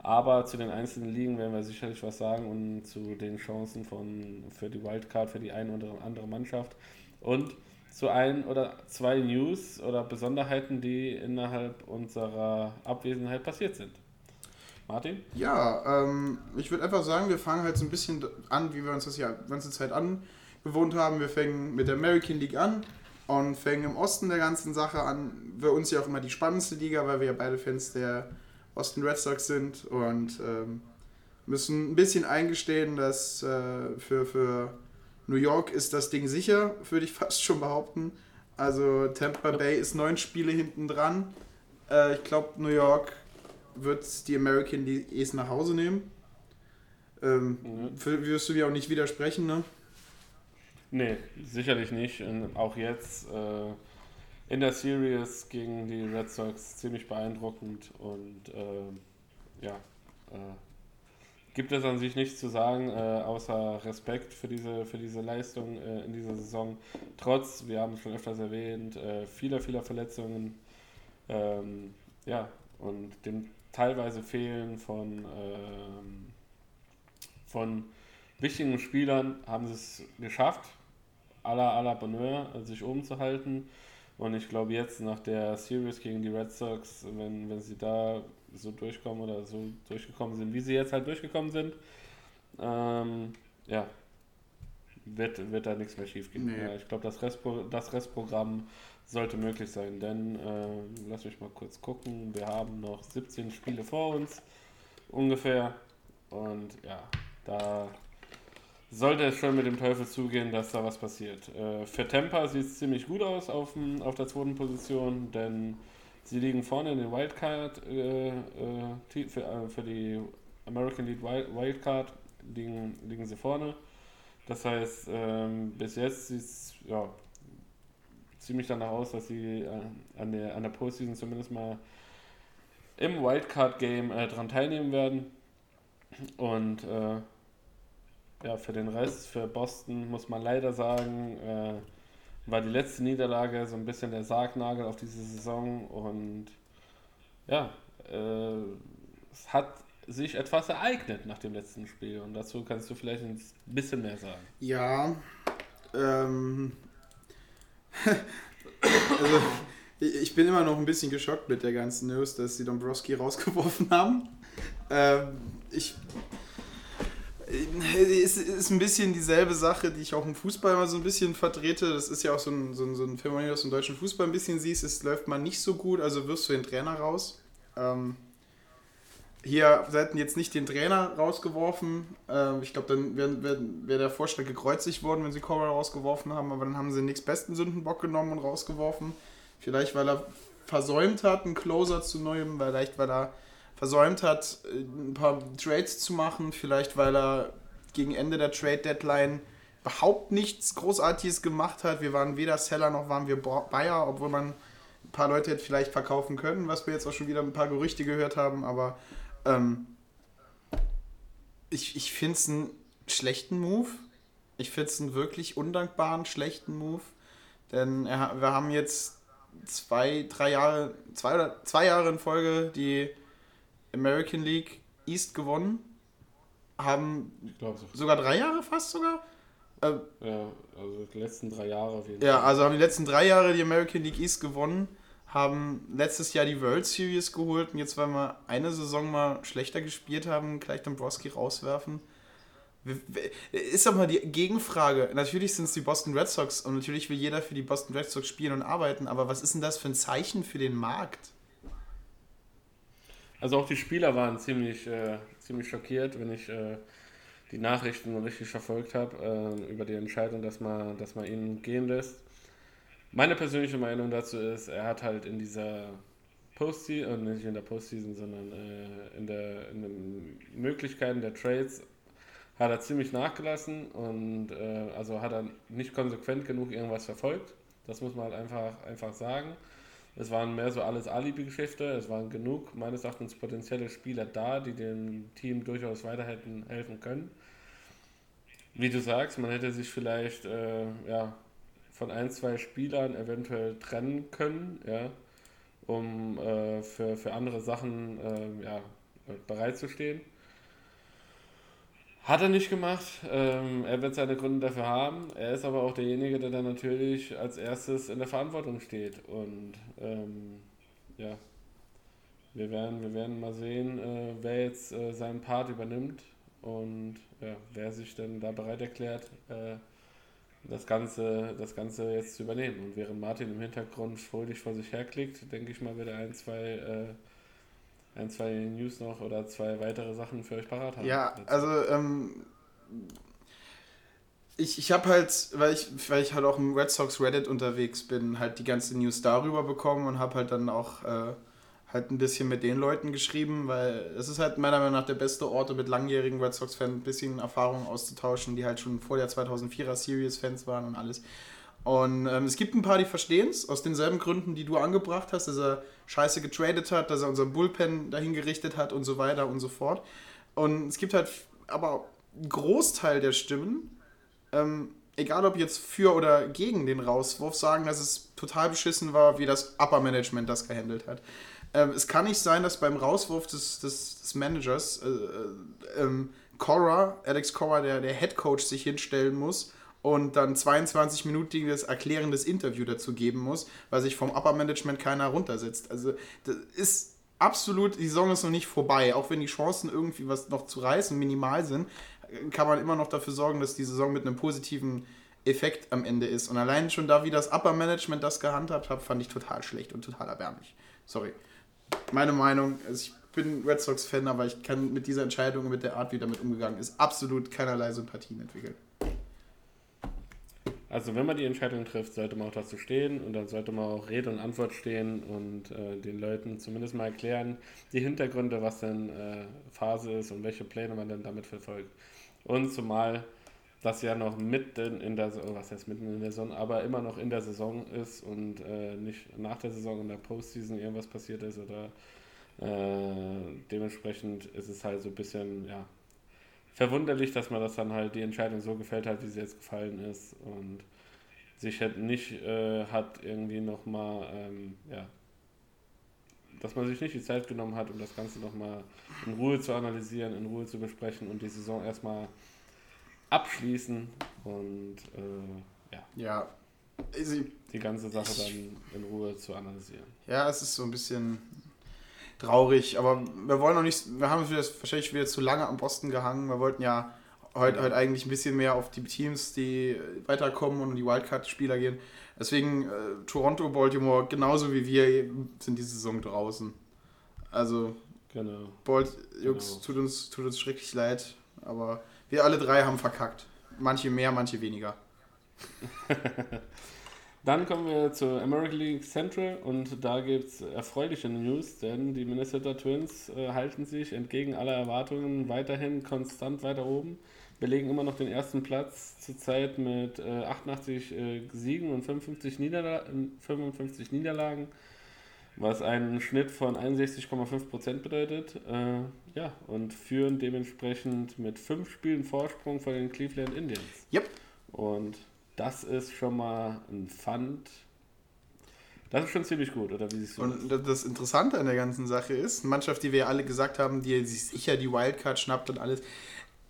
[SPEAKER 3] Aber zu den einzelnen Ligen werden wir sicherlich was sagen und zu den Chancen von, für die Wildcard, für die eine oder andere Mannschaft. Und zu ein oder zwei News oder Besonderheiten, die innerhalb unserer Abwesenheit passiert sind. Martin?
[SPEAKER 2] Ja, ähm, ich würde einfach sagen, wir fangen halt so ein bisschen an, wie wir uns das ja die ganze Zeit angewohnt haben. Wir fangen mit der American League an und fangen im Osten der ganzen Sache an. Für uns ja auch immer die spannendste Liga, weil wir ja beide Fans der Boston Red Sox sind und ähm, müssen ein bisschen eingestehen, dass äh, für, für New York ist das Ding sicher, würde ich fast schon behaupten. Also Tampa Bay ist neun Spiele hinten dran. Äh, ich glaube, New York wird die American League nach Hause nehmen. Ähm,
[SPEAKER 3] Mhm.
[SPEAKER 2] wirst du mir auch nicht widersprechen, ne?
[SPEAKER 3] Nee, sicherlich nicht. Und auch jetzt äh, in der Series gegen die Red Sox ziemlich beeindruckend und äh, ja, äh, gibt es an sich nichts zu sagen, äh, außer Respekt für diese, für diese Leistung äh, in dieser Saison. Trotz, wir haben es schon öfters erwähnt, äh, vieler, vieler Verletzungen. Ähm, ja, und dem teilweise Fehlen von, ähm, von wichtigen Spielern haben sie es geschafft, à la, à la Bonheur, sich oben zu halten. Und ich glaube jetzt nach der Series gegen die Red Sox, wenn, wenn sie da so durchkommen oder so durchgekommen sind, wie sie jetzt halt durchgekommen sind, ähm, ja, wird, wird da nichts mehr schief gehen.
[SPEAKER 2] Nee.
[SPEAKER 3] Ich glaube, das, Restpro das Restprogramm sollte möglich sein, denn äh, lass mich mal kurz gucken. Wir haben noch 17 Spiele vor uns ungefähr. Und ja, da sollte es schon mit dem Teufel zugehen, dass da was passiert. Äh, für Tampa sieht es ziemlich gut aus auf, dem, auf der zweiten Position, denn sie liegen vorne in den Wildcard äh, äh, für, äh, für die American League Wild- Wildcard liegen, liegen sie vorne. Das heißt, ähm, bis jetzt sieht es ja, ziemlich danach aus, dass sie äh, an, der, an der Postseason zumindest mal im Wildcard-Game äh, dran teilnehmen werden. Und ja, für den Rest, für Boston muss man leider sagen, äh, war die letzte Niederlage so ein bisschen der Sargnagel auf diese Saison und ja, äh, es hat sich etwas ereignet nach dem letzten Spiel und dazu kannst du vielleicht ein bisschen mehr sagen.
[SPEAKER 2] Ja, ähm, also ich bin immer noch ein bisschen geschockt mit der ganzen News, dass sie Dombrowski rausgeworfen haben. Ähm, ich es ist ein bisschen dieselbe Sache, die ich auch im Fußball immer so ein bisschen vertrete. Das ist ja auch so ein, so ein, so ein Phänomen, das du im deutschen Fußball ein bisschen siehst. Es läuft mal nicht so gut, also wirst du den Trainer raus. Ähm, hier hätten jetzt nicht den Trainer rausgeworfen. Ähm, ich glaube, dann wäre wär, wär der Vorschlag gekreuzigt worden, wenn sie Cora rausgeworfen haben. Aber dann haben sie den nächstbesten Sündenbock genommen und rausgeworfen. Vielleicht, weil er versäumt hat, einen Closer zu nehmen. Vielleicht, weil er versäumt hat, ein paar Trades zu machen. Vielleicht, weil er gegen Ende der Trade-Deadline überhaupt nichts Großartiges gemacht hat. Wir waren weder Seller noch waren wir Buyer, obwohl man ein paar Leute hätte vielleicht verkaufen können, was wir jetzt auch schon wieder ein paar Gerüchte gehört haben. Aber ähm, ich ich finde es einen schlechten Move. Ich finde es einen wirklich undankbaren, schlechten Move. Denn er, wir haben jetzt zwei, drei Jahre, zwei zwei Jahre in Folge die American League East gewonnen. Haben
[SPEAKER 3] so.
[SPEAKER 2] sogar drei Jahre fast sogar. Äh,
[SPEAKER 3] ja, also die letzten drei Jahre auf jeden
[SPEAKER 2] ja,
[SPEAKER 3] Fall.
[SPEAKER 2] also haben die letzten drei Jahre die American League East gewonnen, haben letztes Jahr die World Series geholt und jetzt, weil wir eine Saison mal schlechter gespielt haben, gleich Dombrowski rauswerfen. Ist doch mal die Gegenfrage. Natürlich sind es die Boston Red Sox und natürlich will jeder für die Boston Red Sox spielen und arbeiten, aber was ist denn das für ein Zeichen für den Markt?
[SPEAKER 3] Also auch die Spieler waren ziemlich, äh, ziemlich schockiert, wenn ich äh, die Nachrichten richtig verfolgt habe äh, über die Entscheidung, dass man, dass man ihn gehen lässt. Meine persönliche Meinung dazu ist, er hat halt in dieser Postseason, äh, nicht in der Postseason, sondern äh, in, der, in den Möglichkeiten der Trades hat er ziemlich nachgelassen und äh, also hat er nicht konsequent genug irgendwas verfolgt. Das muss man halt einfach, einfach sagen. Es waren mehr so alles Alibi-Geschäfte. Es waren genug, meines Erachtens, potenzielle Spieler da, die dem Team durchaus weiter hätten helfen können. Wie du sagst, man hätte sich vielleicht äh, ja, von ein, zwei Spielern eventuell trennen können, ja, um äh, für, für andere Sachen äh, ja, bereitzustehen. Hat er nicht gemacht. Ähm, er wird seine Gründe dafür haben. Er ist aber auch derjenige, der dann natürlich als erstes in der Verantwortung steht. Und ähm, ja, wir werden, wir werden mal sehen, äh, wer jetzt äh, seinen Part übernimmt und ja, wer sich denn da bereit erklärt, äh, das, Ganze, das Ganze jetzt zu übernehmen. Und während Martin im Hintergrund fröhlich vor sich herklickt, denke ich mal, wird er ein, zwei äh, ein, zwei News noch oder zwei weitere Sachen für euch parat haben.
[SPEAKER 2] Ja, also ähm, ich, ich habe halt, weil ich, weil ich halt auch im Red Sox Reddit unterwegs bin, halt die ganze News darüber bekommen und habe halt dann auch äh, halt ein bisschen mit den Leuten geschrieben, weil es ist halt meiner Meinung nach der beste Ort, um mit langjährigen Red Sox-Fans ein bisschen Erfahrung auszutauschen, die halt schon vor der 2004er Series-Fans waren und alles. Und ähm, es gibt ein paar, die verstehen es, aus denselben Gründen, die du angebracht hast, dass er scheiße getradet hat, dass er unseren Bullpen dahin gerichtet hat und so weiter und so fort. Und es gibt halt aber einen Großteil der Stimmen, ähm, egal ob jetzt für oder gegen den Rauswurf, sagen, dass es total beschissen war, wie das Upper Management das gehandelt hat. Ähm, es kann nicht sein, dass beim Rauswurf des, des, des Managers äh, äh, ähm, Cora, Alex Cora, der, der Head Coach, sich hinstellen muss und dann 22-minütiges erklärendes Interview dazu geben muss, weil sich vom Upper Management keiner runtersetzt. Also das ist absolut, die Saison ist noch nicht vorbei. Auch wenn die Chancen irgendwie was noch zu reißen minimal sind, kann man immer noch dafür sorgen, dass die Saison mit einem positiven Effekt am Ende ist. Und allein schon da, wie das Upper Management das gehandhabt hat, fand ich total schlecht und total erbärmlich. Sorry. Meine Meinung, also ich bin Red Sox-Fan, aber ich kann mit dieser Entscheidung und mit der Art, wie damit umgegangen ist, absolut keinerlei Sympathien entwickeln.
[SPEAKER 3] Also wenn man die Entscheidung trifft, sollte man auch dazu stehen und dann sollte man auch Rede und Antwort stehen und äh, den Leuten zumindest mal erklären, die Hintergründe, was denn äh, Phase ist und welche Pläne man denn damit verfolgt. Und zumal das ja noch mitten in der Saison, was heißt mitten in der Saison, aber immer noch in der Saison ist und äh, nicht nach der Saison in der Postseason irgendwas passiert ist oder äh, dementsprechend ist es halt so ein bisschen, ja, verwunderlich, dass man das dann halt die Entscheidung so gefällt hat, wie sie jetzt gefallen ist und sich halt nicht äh, hat irgendwie nochmal, ähm, ja, dass man sich nicht die Zeit genommen hat, um das Ganze nochmal in Ruhe zu analysieren, in Ruhe zu besprechen und die Saison erstmal abschließen und äh, ja.
[SPEAKER 2] Ja.
[SPEAKER 3] Die ganze Sache dann in Ruhe zu analysieren.
[SPEAKER 2] Ja, es ist so ein bisschen traurig. Aber wir wollen noch nicht, wir haben wahrscheinlich wieder zu lange am Boston gehangen. Wir wollten ja heute, heute eigentlich ein bisschen mehr auf die Teams, die weiterkommen und die Wildcard-Spieler gehen. Deswegen äh, Toronto, Baltimore, genauso wie wir, sind diese Saison draußen. Also,
[SPEAKER 3] genau.
[SPEAKER 2] Bolt, Jungs, genau. tut, uns, tut uns schrecklich leid, aber wir alle drei haben verkackt. Manche mehr, manche weniger.
[SPEAKER 3] Dann kommen wir zur American League Central und da gibt es erfreuliche News, denn die Minnesota Twins äh, halten sich entgegen aller Erwartungen weiterhin konstant weiter oben, belegen immer noch den ersten Platz zurzeit mit äh, 88 äh, Siegen und 55, Niederla 55 Niederlagen, was einen Schnitt von 61,5% bedeutet. Äh, ja, und führen dementsprechend mit fünf Spielen Vorsprung vor den Cleveland Indians.
[SPEAKER 2] Yep.
[SPEAKER 3] Und das ist schon mal ein Pfand. Das ist schon ziemlich gut, oder wie siehst du
[SPEAKER 2] Und das? das Interessante an der ganzen Sache ist, Mannschaft, die wir ja alle gesagt haben, die sich sicher die Wildcard schnappt und alles.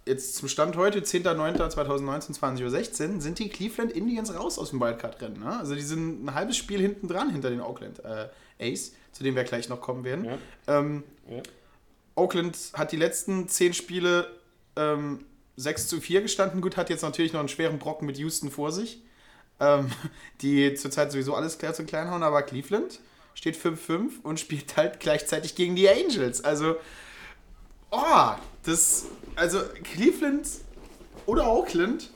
[SPEAKER 2] Jetzt zum Stand heute, 10.09.2019, 20.16 Uhr, sind die Cleveland Indians raus aus dem Wildcard-Rennen. Ne? Also die sind ein halbes Spiel hinten dran hinter den Oakland äh, Ace, zu dem wir gleich noch kommen werden. Ja. Ähm, ja. Oakland hat die letzten zehn Spiele ähm, 6 zu 4 gestanden. Gut, hat jetzt natürlich noch einen schweren Brocken mit Houston vor sich, ähm, die zurzeit sowieso alles klar zu klein hauen, aber Cleveland steht 5-5 und spielt halt gleichzeitig gegen die Angels. Also, oh, das, also Cleveland oder Oakland,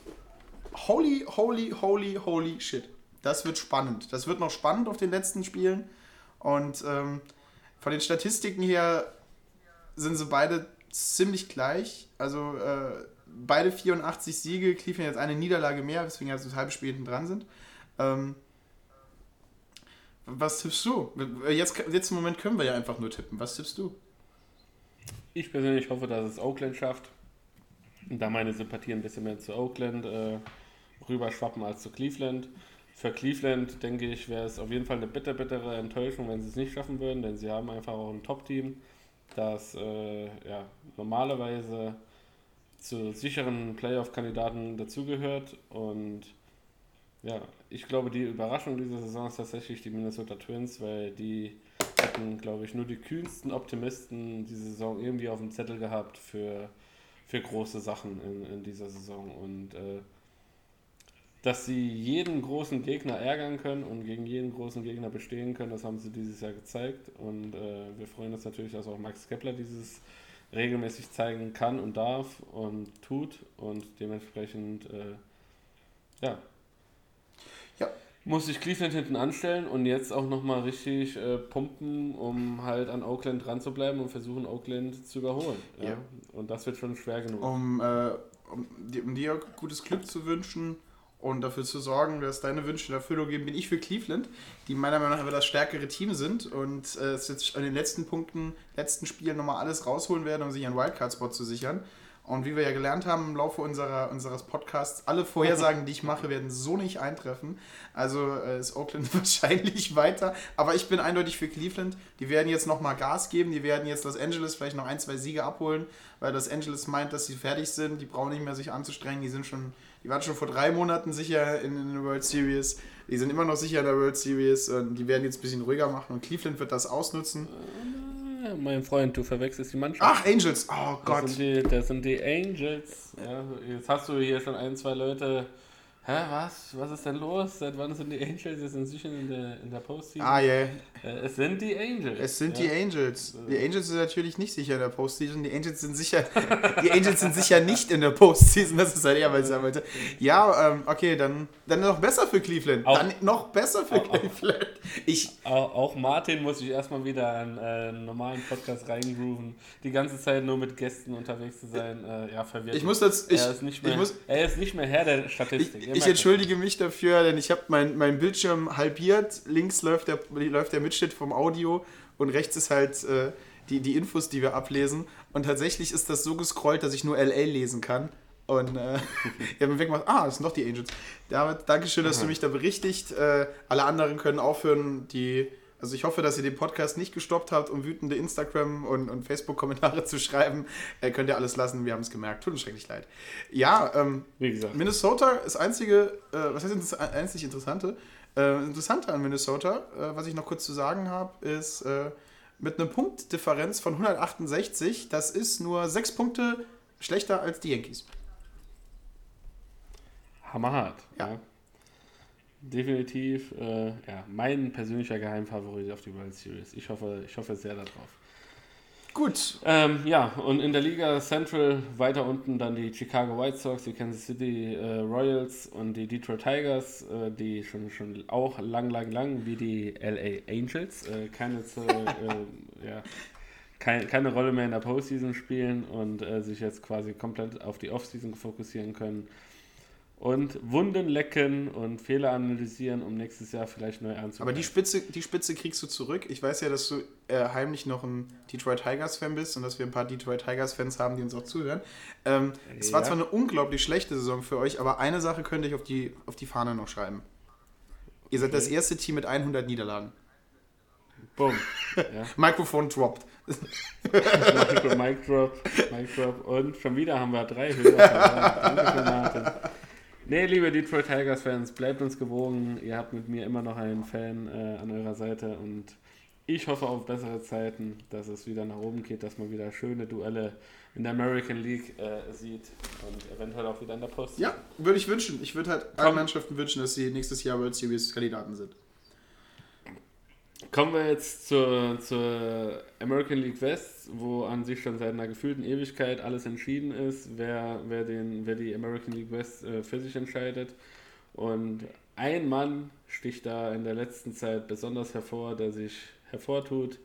[SPEAKER 2] holy, holy, holy, holy shit. Das wird spannend. Das wird noch spannend auf den letzten Spielen. Und ähm, von den Statistiken her sind sie beide ziemlich gleich. Also äh, beide 84 Siege, Cleveland jetzt eine Niederlage mehr, weswegen also Spiel hinten dran sind. Ähm, was tippst du? Jetzt, jetzt im Moment können wir ja einfach nur tippen. Was tippst du?
[SPEAKER 3] Ich persönlich hoffe, dass es Oakland schafft. Da meine Sympathie ein bisschen mehr zu Oakland äh, rüberschwappen als zu Cleveland. Für Cleveland, denke ich, wäre es auf jeden Fall eine bitter, bittere Enttäuschung, wenn sie es nicht schaffen würden, denn sie haben einfach auch ein Top-Team. das äh, ja, normalerweise zu sicheren Playoff-Kandidaten dazugehört. Und ja, ich glaube, die Überraschung dieser Saison ist tatsächlich die Minnesota Twins, weil die hatten, glaube ich, nur die kühnsten Optimisten diese Saison irgendwie auf dem Zettel gehabt für, für große Sachen in, in dieser Saison. Und äh, dass sie jeden großen Gegner ärgern können und gegen jeden großen Gegner bestehen können, das haben sie dieses Jahr gezeigt. Und äh, wir freuen uns natürlich, dass auch Max Kepler dieses regelmäßig zeigen kann und darf und tut. Und dementsprechend, äh, ja,
[SPEAKER 2] Ja.
[SPEAKER 3] muss sich Cleveland hinten anstellen und jetzt auch nochmal richtig äh, pumpen, um halt an Oakland dran zu bleiben und versuchen, Oakland zu überholen. Ja?
[SPEAKER 2] Ja.
[SPEAKER 3] Und das wird schon schwer genug.
[SPEAKER 2] Um, äh, um, dir- um dir gutes Glück zu wünschen und dafür zu sorgen, dass deine Wünsche in Erfüllung gehen, bin ich für Cleveland, die meiner Meinung nach aber das stärkere Team sind und äh, es jetzt an den letzten Punkten, letzten Spielen nochmal alles rausholen werden, um sich einen Wildcard-Spot zu sichern. Und wie wir ja gelernt haben im Laufe unserer, unseres Podcasts, alle Vorhersagen, die ich mache, werden so nicht eintreffen. Also äh, ist Oakland wahrscheinlich weiter. Aber ich bin eindeutig für Cleveland. Die werden jetzt nochmal Gas geben. Die werden jetzt Los Angeles vielleicht noch ein, zwei Siege abholen, weil Los Angeles meint, dass sie fertig sind. Die brauchen nicht mehr sich anzustrengen. Die sind schon, die waren schon vor drei Monaten sicher in, der World Series. Die sind immer noch sicher in der World Series. Und die werden jetzt ein bisschen ruhiger machen. Und Cleveland wird das ausnutzen.
[SPEAKER 3] Ja, mein Freund, du verwechselst die Mannschaft.
[SPEAKER 2] Ach, Angels. Oh Gott.
[SPEAKER 3] Das sind die, das sind die Angels. Ja, jetzt hast du hier schon ein, zwei Leute. Hä, was? Was ist denn los? Seit wann sind die Angels jetzt inzwischen in der, in der Postseason?
[SPEAKER 2] Ah, yeah.
[SPEAKER 3] Äh, Es sind die Angels.
[SPEAKER 2] Es sind
[SPEAKER 3] ja.
[SPEAKER 2] die Angels. Die Angels sind natürlich nicht sicher in der Postseason. Die Angels sind sicher, die Angels sind sicher nicht in der Postseason. Das ist halt eher, weil ich sagen wollte. Ja, ähm, okay, dann, dann noch besser für Cleveland.
[SPEAKER 3] Auch-
[SPEAKER 2] dann noch besser für
[SPEAKER 3] auch-
[SPEAKER 2] Cleveland. Ich,
[SPEAKER 3] Auch, auch Martin muss sich erstmal wieder an äh, einen normalen Podcast reingrooven. Die ganze Zeit nur mit Gästen unterwegs zu sein. Äh, ja, verwirrt.
[SPEAKER 2] Ich muss das- ich-
[SPEAKER 3] er, ist nicht mehr,
[SPEAKER 2] ich muss-
[SPEAKER 3] er ist nicht mehr Herr der Statistik.
[SPEAKER 2] ich, ich entschuldige mich dafür, denn ich habe mein, mein Bildschirm halbiert. Links läuft der, läuft der Mitschnitt vom Audio und rechts ist halt äh, die, die Infos, die wir ablesen. Und tatsächlich ist das so gescrollt, dass ich nur LA lesen kann. Und äh, ich habe mir weggemacht, ah, das sind doch die Angels. David, Dankeschön, dass du mich da berichtigt. Äh, alle anderen können aufhören, die. Also ich hoffe, dass ihr den Podcast nicht gestoppt habt, um wütende Instagram- und, und Facebook-Kommentare zu schreiben. Äh, könnt ihr alles lassen, wir haben es gemerkt. Tut uns schrecklich leid. Ja, ähm,
[SPEAKER 3] Wie gesagt.
[SPEAKER 2] Minnesota ist einzige, äh, was heißt das einzig Interessante? Äh, Interessante an Minnesota, äh, was ich noch kurz zu sagen habe, ist äh, mit einer Punktdifferenz von 168, das ist nur sechs Punkte schlechter als die Yankees.
[SPEAKER 3] Hammerhart.
[SPEAKER 2] Ja.
[SPEAKER 3] Ja. Definitiv äh, ja, mein persönlicher Geheimfavorit auf die World Series. Ich hoffe, ich hoffe sehr darauf.
[SPEAKER 2] Gut,
[SPEAKER 3] Ähm, ja, und in der Liga Central weiter unten dann die Chicago White Sox, die Kansas City äh, Royals und die Detroit Tigers, äh, die schon, schon auch lang, lang, lang wie die LA Angels äh, keine, äh, ja, kein, keine Rolle mehr in der Postseason spielen und äh, sich jetzt quasi komplett auf die Offseason fokussieren können. Und Wunden lecken und Fehler analysieren, um nächstes Jahr vielleicht neu anzugehen.
[SPEAKER 2] aber die Spitze, die Spitze kriegst du zurück. Ich weiß ja, dass du äh, heimlich noch ein Detroit Tigers-Fan bist und dass wir ein paar Detroit Tigers-Fans haben, die uns auch zuhören. Ähm, Es war
[SPEAKER 3] Ja.
[SPEAKER 2] zwar eine unglaublich schlechte Saison für euch, aber eine Sache könnte ich auf die, auf die Fahne noch schreiben. Ihr seid das erste Team mit 100 Niederlagen.
[SPEAKER 3] Bumm. Ja.
[SPEAKER 2] Mikrofon droppt.
[SPEAKER 3] Mic, Drop, Mic Drop und schon wieder haben wir drei Hörer. Danke für Martin. Nee, liebe Detroit Tigers Fans, bleibt uns gewogen. Ihr habt mit mir immer noch einen Fan äh, an eurer Seite und ich hoffe auf bessere Zeiten, dass es wieder nach oben geht, dass man wieder schöne Duelle in der American League äh, sieht und eventuell auch wieder in der Post.
[SPEAKER 2] Ja, würde ich wünschen. Ich würde halt allen Mannschaften wünschen, dass sie nächstes Jahr World Series Kandidaten sind.
[SPEAKER 3] Kommen wir jetzt zur, zur American League West, wo an sich schon seit einer gefühlten Ewigkeit alles entschieden ist, wer, wer, den, wer die American League West äh, für sich entscheidet. Und ein Mann sticht da in der letzten Zeit besonders hervor, der sich hervortut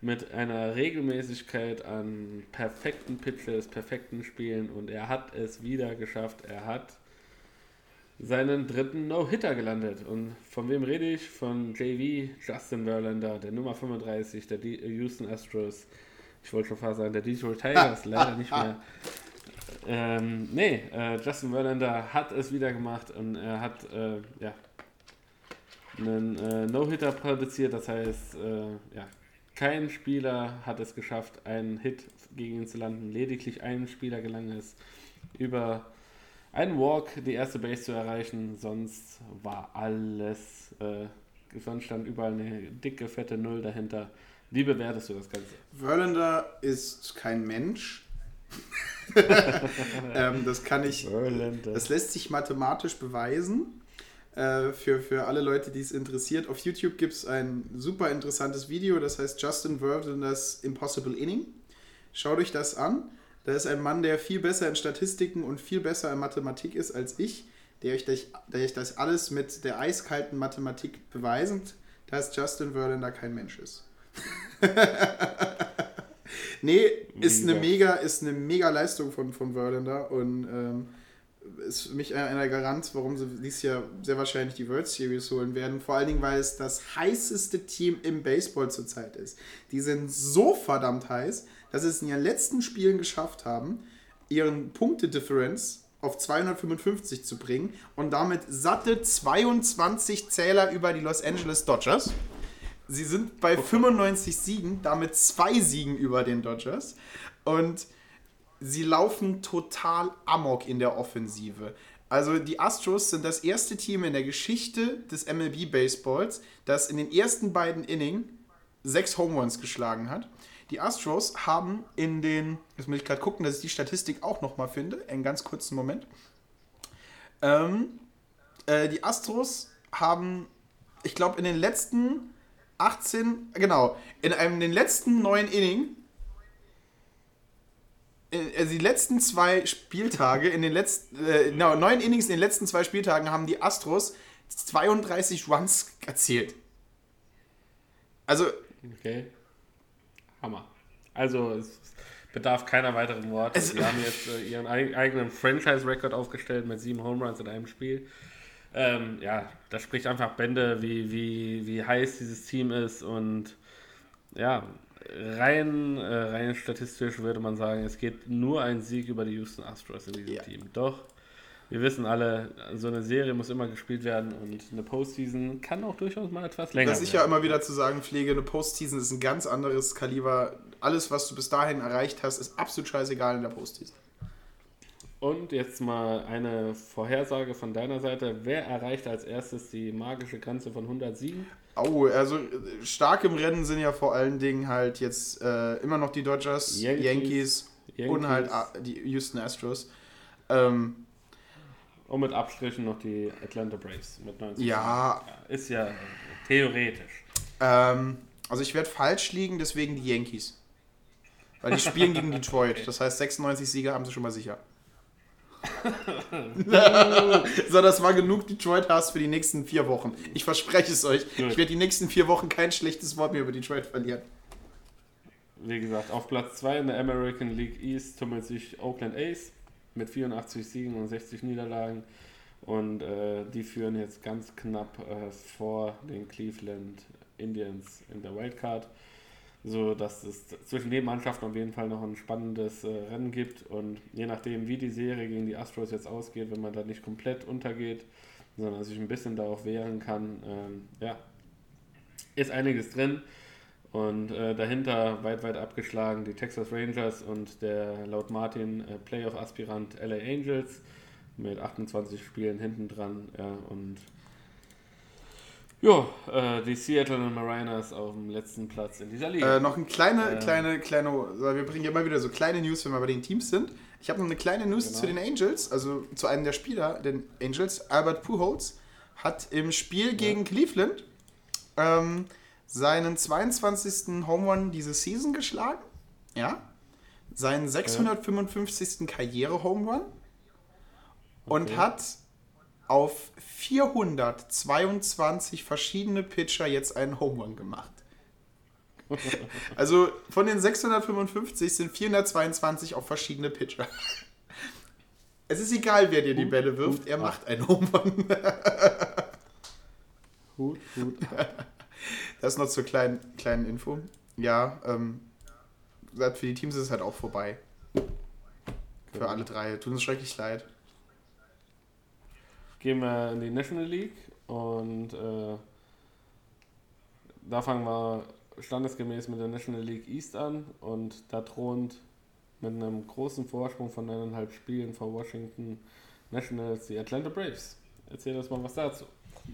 [SPEAKER 3] mit einer Regelmäßigkeit an perfekten Pitches, perfekten Spielen und er hat es wieder geschafft. Er hat seinen dritten No-Hitter gelandet. Und von wem rede ich? Von JV, Justin Verlander, der Nummer 35 der D Houston Astros. Ich wollte schon fast sagen, der Detroit Tigers, leider nicht mehr. Ähm, nee, äh, Justin Verlander hat es wieder gemacht und er hat äh, ja, einen äh, No-Hitter produziert, das heißt, äh, ja, Kein Spieler hat es geschafft, einen Hit gegen ihn zu landen. Lediglich ein Spieler gelang es, über einen Walk die erste Base zu erreichen. Sonst war alles, äh, sonst stand überall eine dicke, fette Null dahinter. Wie bewertest du das Ganze?
[SPEAKER 2] Verlander ist kein Mensch. ähm, das kann ich.
[SPEAKER 3] Verlander.
[SPEAKER 2] Das lässt sich mathematisch beweisen. Äh, für, für alle Leute, die es interessiert. Auf YouTube gibt es ein super interessantes Video, das heißt Justin Verlander's Impossible Inning. Schaut euch das an. Da ist ein Mann, der viel besser in Statistiken und viel besser in Mathematik ist als ich, der euch, das, der euch das alles mit der eiskalten Mathematik beweisend, dass Justin Verlander kein Mensch ist. nee, ist eine mega, ist eine mega Leistung von, von Verlander und ähm, ist für mich einer einer Garant, warum sie dieses Jahr sehr wahrscheinlich die World Series holen werden. Vor allen Dingen, weil es das heißeste Team im Baseball zurzeit ist. Die sind so verdammt heiß, dass sie es in ihren letzten Spielen geschafft haben, ihren Punktedifferenz auf 255 zu bringen und damit satte 22 Zähler über die Los Angeles Dodgers. Sie sind bei 95 Siegen, damit zwei Siegen über den Dodgers. Und sie laufen total amok in der Offensive. Also die Astros sind das erste Team in der Geschichte des MLB Baseballs, das in den ersten beiden Innings sechs Home Runs geschlagen hat. Die Astros haben in den, jetzt muss ich gerade gucken, dass ich die Statistik auch nochmal finde, einen ganz kurzen Moment. Ähm, äh, die Astros haben, ich glaube, in den letzten 18, genau, in einem in den letzten neun Inning also die letzten zwei Spieltage, in den letzten, äh, no, neun Innings in den letzten zwei Spieltagen haben die Astros 32 Runs erzielt. Also.
[SPEAKER 3] Okay. Hammer. Also, es bedarf keiner weiteren Worte. Sie haben jetzt äh, ihren eigenen Franchise-Record aufgestellt mit sieben Home Runs in einem Spiel. Ähm, ja, das spricht einfach Bände, wie, wie, wie heiß dieses Team ist und ja, rein, äh, rein statistisch würde man sagen, es geht nur ein Sieg über die Houston Astros in diesem
[SPEAKER 2] Ja.
[SPEAKER 3] Team. Doch, wir wissen alle, so eine Serie muss immer gespielt werden und eine Postseason kann auch durchaus mal etwas länger
[SPEAKER 2] Was ich ja immer wieder zu sagen pflege, eine Postseason ist ein ganz anderes Kaliber. Alles, was du bis dahin erreicht hast, ist absolut scheißegal in der Postseason.
[SPEAKER 3] Und jetzt mal eine Vorhersage von deiner Seite. Wer erreicht als erstes die magische Grenze von 100 Siegen?
[SPEAKER 2] Oh, also stark im Rennen sind ja vor allen Dingen halt jetzt äh, immer noch die Dodgers,
[SPEAKER 3] Yankees,
[SPEAKER 2] Yankees,
[SPEAKER 3] Yankees.
[SPEAKER 2] und halt ah, die Houston Astros. Ähm,
[SPEAKER 3] Und mit Abstrichen noch die Atlanta Braves mit 90
[SPEAKER 2] Ja.
[SPEAKER 3] Ja. Ist ja theoretisch.
[SPEAKER 2] ähm, also ich werde falsch liegen, deswegen die Yankees. Weil die spielen gegen Detroit. Das heißt, 96 Siege haben sie schon mal sicher. so, das war genug Detroit-Hass für die nächsten vier Wochen. Ich verspreche es euch. Ich werde die nächsten vier Wochen kein schlechtes Wort mehr über Detroit verlieren.
[SPEAKER 3] Wie gesagt, auf Platz 2 in der American League East tummelt sich Oakland A's mit 84 Siegen und 60 Niederlagen. Und äh, die führen jetzt ganz knapp äh, vor den Cleveland Indians in der Wildcard. So dass es zwischen den Mannschaften auf jeden Fall noch ein spannendes äh, Rennen gibt. Und je nachdem, wie die Serie gegen die Astros jetzt ausgeht, wenn man da nicht komplett untergeht, sondern sich ein bisschen darauf wehren kann, ähm, ja, ist einiges drin. Und äh, dahinter weit, weit abgeschlagen die Texas Rangers und der laut Martin äh, Playoff-Aspirant LA Angels mit 28 Spielen hinten dran. Ja, und ja, äh, die Seattle Mariners auf dem letzten Platz in dieser Liga.
[SPEAKER 2] Äh, noch eine kleine,
[SPEAKER 3] Äh,
[SPEAKER 2] kleine, kleine, weil wir bringen ja immer wieder so kleine News, wenn wir bei den Teams sind. Ich habe noch eine kleine News
[SPEAKER 3] Genau.
[SPEAKER 2] zu den Angels, also zu einem der Spieler, den Angels. Albert Pujols hat im Spiel gegen Cleveland ähm, seinen 22. Home Run diese Season geschlagen. Ja. Seinen 655. Karriere-Home Run. Und
[SPEAKER 3] Okay.
[SPEAKER 2] hat auf 422 verschiedene Pitcher jetzt einen Home Run gemacht. Also von den 655 sind 422 auf verschiedene Pitcher. Es ist egal, wer dir die Bälle wirft, er macht einen Home Run.
[SPEAKER 3] Hut, Hut.
[SPEAKER 2] Das noch zur kleinen, kleinen Info. Ja, ähm, gesagt, für die Teams ist es halt auch vorbei. Für alle drei. Tut uns schrecklich leid.
[SPEAKER 3] Gehen wir in die National League und äh, da fangen wir standesgemäß mit der National League East an und da thront mit einem großen Vorsprung von eineinhalb Spielen vor Washington Nationals die Atlanta Braves. Erzähl uns mal was dazu.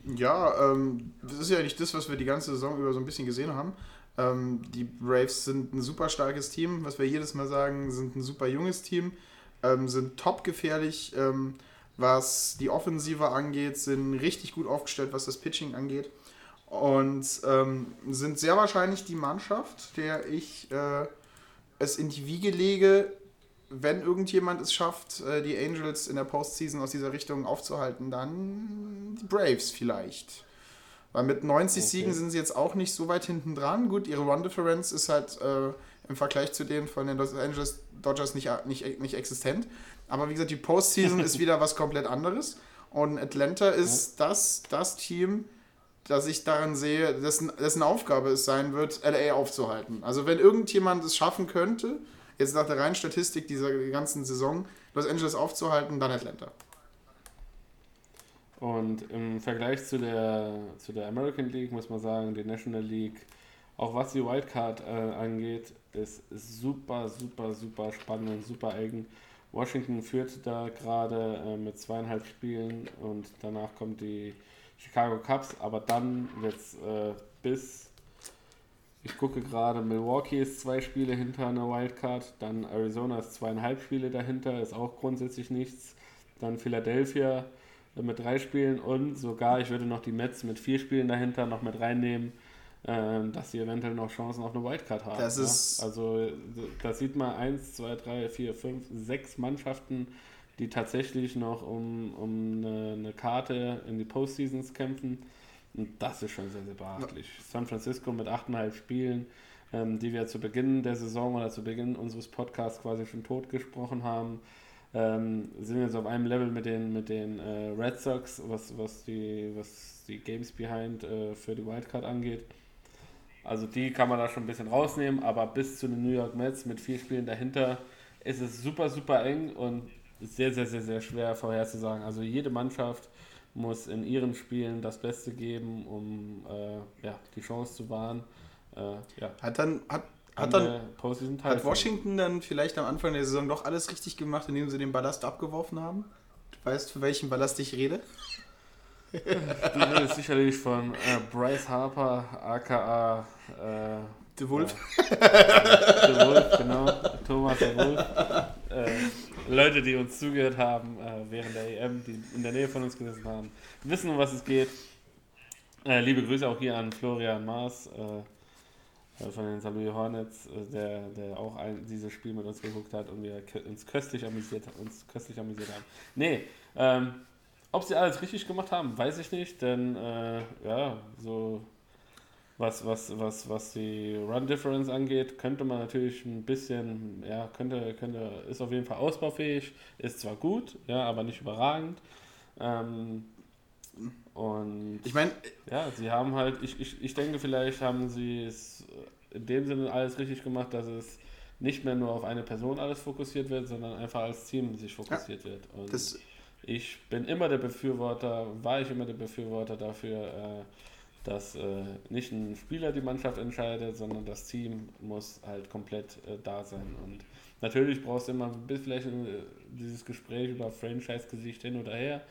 [SPEAKER 2] Ja, ähm, das ist ja nicht das, was wir die ganze Saison über so ein bisschen gesehen haben. Ähm, die Braves sind ein super starkes Team, was wir jedes Mal sagen, sind ein super junges Team, ähm, sind top gefährlich, ähm, was die Offensive angeht, sind richtig gut aufgestellt, was das Pitching angeht und ähm, sind sehr wahrscheinlich die Mannschaft, der ich äh, es in die Wiege lege, wenn irgendjemand es schafft, äh, die Angels in der Postseason aus dieser Richtung aufzuhalten, dann die Braves vielleicht. Weil mit 90 okay. Siegen sind sie jetzt auch nicht so weit hinten dran. Gut, ihre Run-Difference ist halt äh, im Vergleich zu denen von den Los Angeles Dodgers nicht, nicht, nicht existent. Aber wie gesagt, die Postseason ist wieder was komplett anderes. Und Atlanta ist das, das Team, das ich daran sehe, dessen, dessen Aufgabe es sein wird, LA aufzuhalten. Also wenn irgendjemand es schaffen könnte, jetzt nach der reinen Statistik dieser ganzen Saison, Los Angeles aufzuhalten, dann Atlanta.
[SPEAKER 3] Und im Vergleich zu der, zu der American League muss man sagen, die National League, auch was die Wildcard äh, angeht, ist, super, super, super spannend und super eng. Washington führt da gerade äh, mit zweieinhalb Spielen und danach kommt die Chicago Cubs, aber dann wird es äh, bis ich gucke gerade, Milwaukee ist zwei Spiele hinter einer Wildcard, dann Arizona ist zweieinhalb Spiele dahinter, ist auch grundsätzlich nichts. Dann Philadelphia mit drei Spielen und sogar, ich würde noch die Mets mit vier Spielen dahinter noch mit reinnehmen, äh, dass sie eventuell noch Chancen auf eine Wildcard haben.
[SPEAKER 2] Das ist
[SPEAKER 3] ja? Also da sieht man eins, zwei, drei, vier, fünf, sechs Mannschaften, die tatsächlich noch um, um eine, eine Karte in die Postseasons kämpfen. Und das ist schon sehr, sehr beachtlich. Ja. San Francisco mit 8,5 Spielen, ähm, die wir zu Beginn der Saison oder zu Beginn unseres Podcasts quasi schon tot gesprochen haben, ähm, sind jetzt auf einem Level mit den, mit den äh, Red Sox, was, was, die, was die Games Behind äh, für die Wildcard angeht. Also die kann man da schon ein bisschen rausnehmen, aber bis zu den New York Mets mit vier Spielen dahinter ist es super, super eng und sehr, sehr, sehr, sehr schwer vorherzusagen. Also jede Mannschaft muss in ihren Spielen das Beste geben, um äh, ja, die Chance zu wahren. Äh, ja.
[SPEAKER 2] Hat dann, hat, hat, dann, hat Washington dann vielleicht am Anfang der Saison doch alles richtig gemacht, indem sie den Ballast abgeworfen haben? Du weißt, für welchen Ballast ich rede?
[SPEAKER 3] du redest sicherlich von äh, Bryce Harper, aka äh,
[SPEAKER 2] The Wolf.
[SPEAKER 3] Äh, The Wolf, genau. Thomas The Wolf. Äh, Leute, die uns zugehört haben äh, während der EM, die in der Nähe von uns gesessen haben, wissen, um was es geht. Äh, liebe Grüße auch hier an Florian Maas äh, äh, von den Saluy Hornets, äh, der, der auch ein, dieses Spiel mit uns geguckt hat und wir uns köstlich amüsiert, uns köstlich amüsiert haben. Nee, ähm, ob sie alles richtig gemacht haben, weiß ich nicht, denn ja, so was, was, was, was die Run Difference angeht, könnte man natürlich ein bisschen, ja, könnte, könnte, ist auf jeden Fall ausbaufähig, ist zwar gut, ja, aber nicht überragend. Ähm, und
[SPEAKER 2] ich meine,
[SPEAKER 3] ja, sie haben halt, ich, ich, ich denke, vielleicht haben sie es in dem Sinne alles richtig gemacht, dass es nicht mehr nur auf eine Person alles fokussiert wird, sondern einfach als Team sich fokussiert ja, wird. Und ich bin immer der Befürworter, war ich immer der Befürworter dafür, äh, dass äh, nicht ein Spieler die Mannschaft entscheidet, sondern das Team muss halt komplett äh, da sein. Und natürlich brauchst du immer ein bisschen äh, dieses Gespräch über Franchise-Gesicht hin oder her.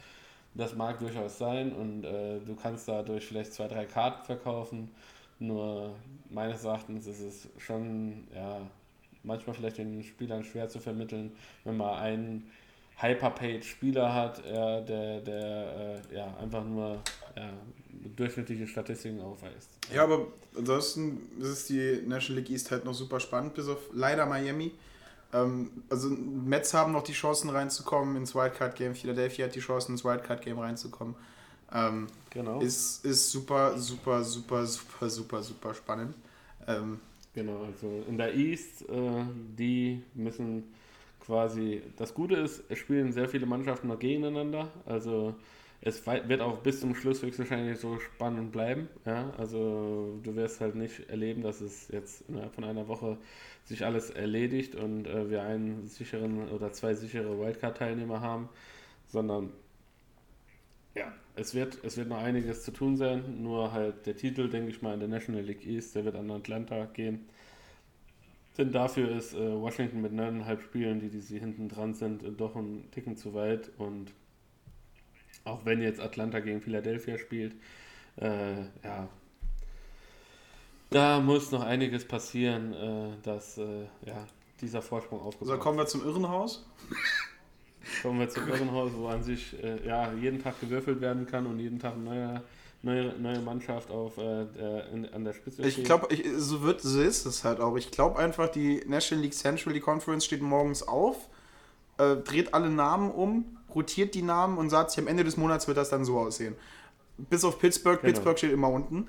[SPEAKER 3] Das mag durchaus sein und äh, du kannst dadurch vielleicht zwei, drei Karten verkaufen. Nur meines Erachtens ist es schon ja, manchmal vielleicht den Spielern schwer zu vermitteln, wenn man einen Hyperpaid-Spieler hat, äh, der, der äh, ja, einfach nur ja, durchschnittliche Statistiken aufweist.
[SPEAKER 2] Ja, aber ansonsten ist die National League East halt noch super spannend, bis auf leider Miami. Ähm, also Mets haben noch die Chancen reinzukommen ins Wildcard-Game, Philadelphia hat die Chancen ins Wildcard-Game reinzukommen. Ähm, genau. Ist, ist super, super, super, super, super, super spannend. Ähm,
[SPEAKER 3] genau, also in der East, äh, die müssen quasi, das Gute ist, es spielen sehr viele Mannschaften noch gegeneinander. Also es wird auch bis zum Schluss höchstwahrscheinlich so spannend bleiben. Ja? Also du wirst halt nicht erleben, dass es jetzt innerhalb von einer Woche sich alles erledigt und äh, wir einen sicheren oder zwei sichere Wildcard-Teilnehmer haben, sondern ja, es wird, es wird noch einiges zu tun sein, nur halt der Titel, denke ich mal, in der National League East, der wird an Atlanta gehen. Denn dafür ist äh, Washington mit neuneinhalb Spielen, die, die sie hinten dran sind, äh, doch ein Ticken zu weit. Und auch wenn jetzt Atlanta gegen Philadelphia spielt, äh, ja, da muss noch einiges passieren, äh, dass äh, ja, dieser Vorsprung aufgebaut
[SPEAKER 2] So, kommen wir zum Irrenhaus.
[SPEAKER 3] Kommen wir zum Irrenhaus, wo an sich äh, ja, jeden Tag gewürfelt werden kann und jeden Tag eine neue, neue, neue Mannschaft auf, äh, der, in, an der Spitze
[SPEAKER 2] Ich glaube, so, wird, so ist es halt auch. Ich glaube einfach, die National League Central, die Conference steht morgens auf, äh, dreht alle Namen um, rotiert die Namen und sagt sich, am Ende des Monats wird das dann so aussehen. Bis auf Pittsburgh.
[SPEAKER 3] Genau.
[SPEAKER 2] Pittsburgh steht immer unten.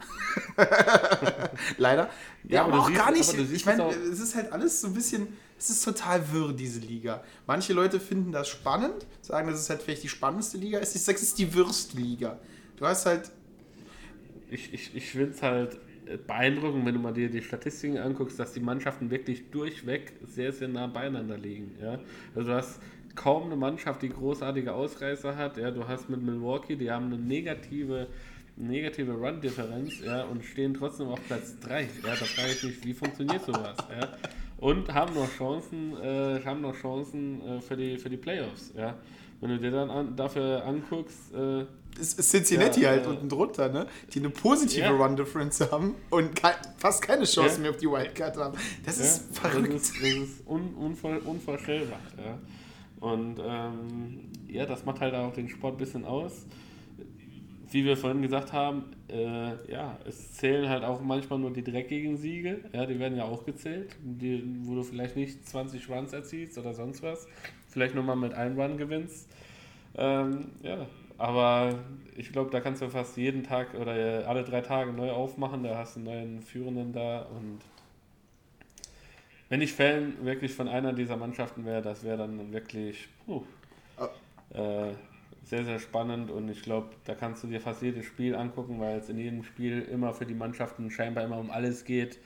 [SPEAKER 2] Leider. Ja,
[SPEAKER 3] Ja, aber
[SPEAKER 2] aber, auch
[SPEAKER 3] siehst-
[SPEAKER 2] gar nicht. Ich meine,
[SPEAKER 3] es
[SPEAKER 2] ist halt alles so ein bisschen. Es ist total wirr, diese Liga. Manche Leute finden das spannend, sagen, das ist halt vielleicht die spannendste Liga. Ich sage, es ist die Würstliga. Du hast halt.
[SPEAKER 3] Ich, ich, ich finde es halt beeindruckend, wenn du mal dir die Statistiken anguckst, dass die Mannschaften wirklich durchweg sehr, sehr nah beieinander liegen. Ja? Also du hast kaum eine Mannschaft, die großartige Ausreißer hat. Ja? Du hast mit Milwaukee, die haben eine negative, negative Run-Differenz ja? und stehen trotzdem auf Platz 3. Ja? Da frage ich mich, wie funktioniert sowas? Ja? Und haben noch Chancen, äh, haben noch Chancen äh, für, die, für die Playoffs. Ja? Wenn du dir dann an, dafür anguckst, äh,
[SPEAKER 2] ist Cincinnati
[SPEAKER 3] Ja,
[SPEAKER 2] halt
[SPEAKER 3] äh,
[SPEAKER 2] unten drunter, ne? Die eine positive
[SPEAKER 3] Ja.
[SPEAKER 2] Run-Difference haben und kei fast keine Chance
[SPEAKER 3] Ja.
[SPEAKER 2] mehr auf die Wildcard haben. Das ist verrückt.
[SPEAKER 3] Das ist, das ist un, unvor, unvorstellbar. Ja. Und ähm, ja, das macht halt auch den Sport ein bisschen aus. Wie wir vorhin gesagt haben, äh, ja, es zählen halt auch manchmal nur die dreckigen Siege. Ja, die werden ja auch gezählt, die, wo du vielleicht nicht 20 Runs erzielst oder sonst was. Vielleicht nur mal mit einem Run gewinnst. Ähm, ja, aber ich glaube, da kannst du fast jeden Tag oder äh, alle drei Tage neu aufmachen. Da hast du einen neuen Führenden da und wenn ich Fan wirklich von einer dieser Mannschaften wäre, das wäre dann wirklich puh, äh, sehr, sehr spannend und ich glaube, da kannst du dir fast jedes Spiel angucken, weil es in jedem Spiel immer für die Mannschaften scheinbar immer um alles geht.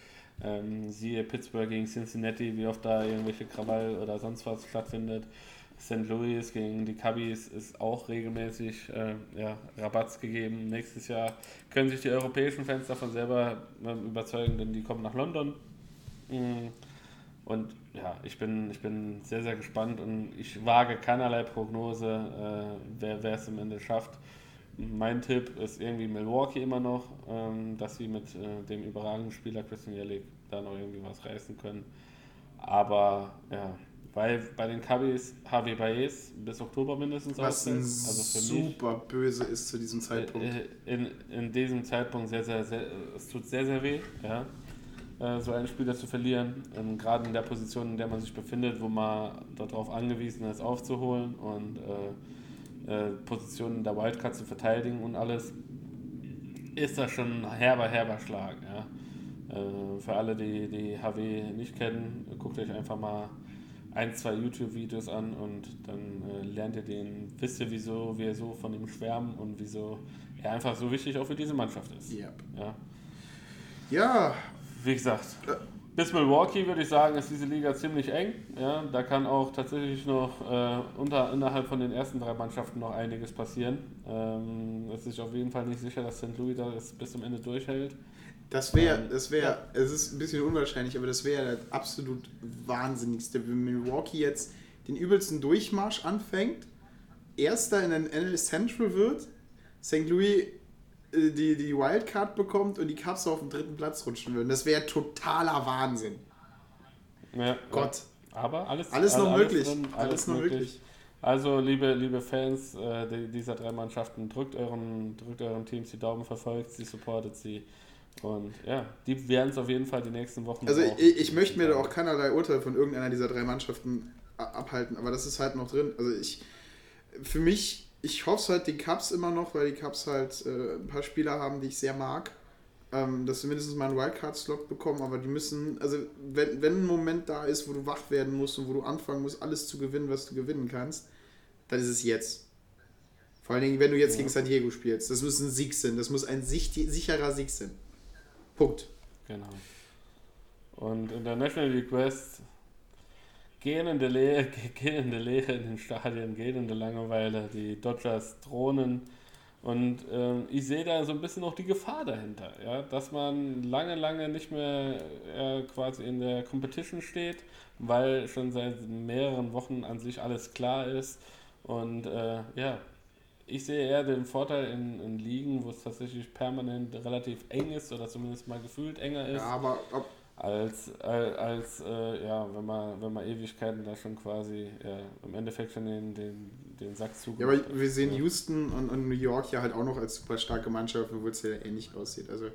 [SPEAKER 3] Ähm, siehe Pittsburgh gegen Cincinnati, wie oft da irgendwelche Krawall oder sonst was stattfindet. St. Louis gegen die Cubbies ist auch regelmäßig äh, ja, Rabatz gegeben. Nächstes Jahr können sich die europäischen Fans davon selber ähm, überzeugen, denn die kommen nach London. Mm. Und ja, ich bin, ich bin sehr, sehr gespannt und ich wage keinerlei Prognose, äh, wer wer es am Ende schafft. Mein Tipp ist irgendwie Milwaukee immer noch, ähm, dass sie mit äh, dem überragenden Spieler Christian Yelich da noch irgendwie was reißen können. Aber ja, weil bei den Cubbies Javi Baez bis Oktober mindestens
[SPEAKER 2] Was
[SPEAKER 3] ausfällt. Also für mich
[SPEAKER 2] super böse ist zu diesem Zeitpunkt.
[SPEAKER 3] äh, in, in diesem Zeitpunkt sehr, sehr, sehr, es tut sehr, sehr weh, ja, äh, so einen Spieler zu verlieren. Ähm, Gerade in der Position, in der man sich befindet, wo man darauf angewiesen ist, aufzuholen und äh, äh, Positionen der Wildcard zu verteidigen und alles, ist das schon ein herber, herber Schlag. Ja. Äh, für alle, die die HW nicht kennen, guckt euch einfach mal ein, zwei YouTube-Videos an und dann äh, lernt ihr den, wisst ihr, wieso wir so von ihm schwärmen und wieso er einfach so wichtig auch für diese Mannschaft ist.
[SPEAKER 2] Yep.
[SPEAKER 3] Ja.
[SPEAKER 2] Ja,
[SPEAKER 3] Wie gesagt, bis Milwaukee würde ich sagen, ist diese Liga ziemlich eng. Ja, da kann auch tatsächlich noch äh, unter, innerhalb von den ersten drei Mannschaften noch einiges passieren. Ähm, es ist auf jeden Fall nicht sicher, dass St. Louis das bis zum Ende durchhält.
[SPEAKER 2] Das wäre,
[SPEAKER 3] Ähm,
[SPEAKER 2] das wäre, es ist ein bisschen unwahrscheinlich, aber das wäre das absolut Wahnsinnigste, wenn Milwaukee jetzt den übelsten Durchmarsch anfängt, Erster in der NL Central wird, St. Louis äh, die, die Wildcard bekommt und die Cubs auf den dritten Platz rutschen würden. Das wäre totaler Wahnsinn.
[SPEAKER 3] Ja,
[SPEAKER 2] Gott.
[SPEAKER 3] Aber alles,
[SPEAKER 2] Alles noch möglich.
[SPEAKER 3] drin,
[SPEAKER 2] Alles noch möglich.
[SPEAKER 3] Also, liebe, liebe Fans äh, die, dieser drei Mannschaften, drückt euren, drückt euren Teams die Daumen, verfolgt sie, supportet sie. Und ja, die werden es auf jeden Fall die nächsten Wochen
[SPEAKER 2] Also ich, ich möchte mir da auch keinerlei Urteil von irgendeiner dieser drei Mannschaften abhalten, aber das ist halt noch drin. Also ich, für mich, ich hoffe es halt die Cups immer noch, weil die Cups halt äh, ein paar Spieler haben, die ich sehr mag, ähm, dass sie mindestens mal einen Wildcard-Slot bekommen, aber die müssen, also wenn, wenn ein Moment da ist, wo du wach werden musst und wo du anfangen musst, alles zu gewinnen, was du gewinnen kannst, dann ist es jetzt. Vor allen Dingen, wenn du jetzt gegen San Diego spielst. Das muss ein Sieg sein, das muss ein sicherer Sieg sein. Punkt.
[SPEAKER 3] Genau. Und in der National League West gehen in der Leere, gehen in der Leere in den Stadien, gehen in der Langeweile. Die Dodgers thronen Und ähm, ich sehe da so ein bisschen noch die Gefahr dahinter, ja, dass man lange, lange nicht mehr äh, quasi in der Competition steht, weil schon seit mehreren Wochen an sich alles klar ist. Und äh, ja, ich sehe eher den Vorteil in, in Ligen, wo es tatsächlich permanent relativ eng ist oder zumindest mal gefühlt enger ist.
[SPEAKER 2] Ja, aber ob,
[SPEAKER 3] als, als, als äh, ja, wenn man, wenn man Ewigkeiten da schon quasi ja, im Endeffekt schon den, den, den Sack
[SPEAKER 2] Ja, aber
[SPEAKER 3] zugemacht
[SPEAKER 2] wir sehen Houston und, und New York ja halt auch noch als super starke Mannschaft, obwohl es ja ähnlich aussieht. Also,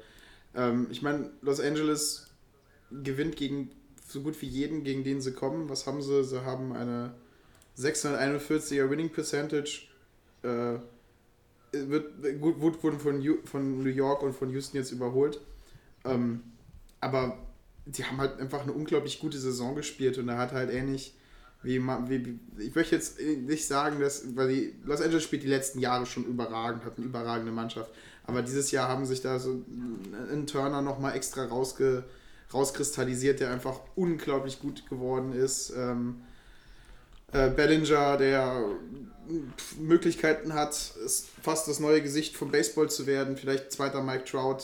[SPEAKER 2] ähm, ich meine, Los Angeles gewinnt gegen so gut wie jeden, gegen den sie kommen. Was haben sie? Sie haben eine 641er Winning Percentage. Äh, wird, gut, gut, wurden von, Ju- von New York und von Houston jetzt überholt. Ähm, aber die haben halt einfach eine unglaublich gute Saison gespielt und da hat halt ähnlich wie, wie ich möchte jetzt nicht sagen, dass, weil die Los Angeles spielt die letzten Jahre schon überragend, hat eine überragende Mannschaft, aber dieses Jahr haben sich da so ein Turner nochmal extra rausge, rauskristallisiert, der einfach unglaublich gut geworden ist. Ähm, äh, Bellinger, der Möglichkeiten hat, fast das neue Gesicht vom Baseball zu werden. Vielleicht zweiter Mike Trout.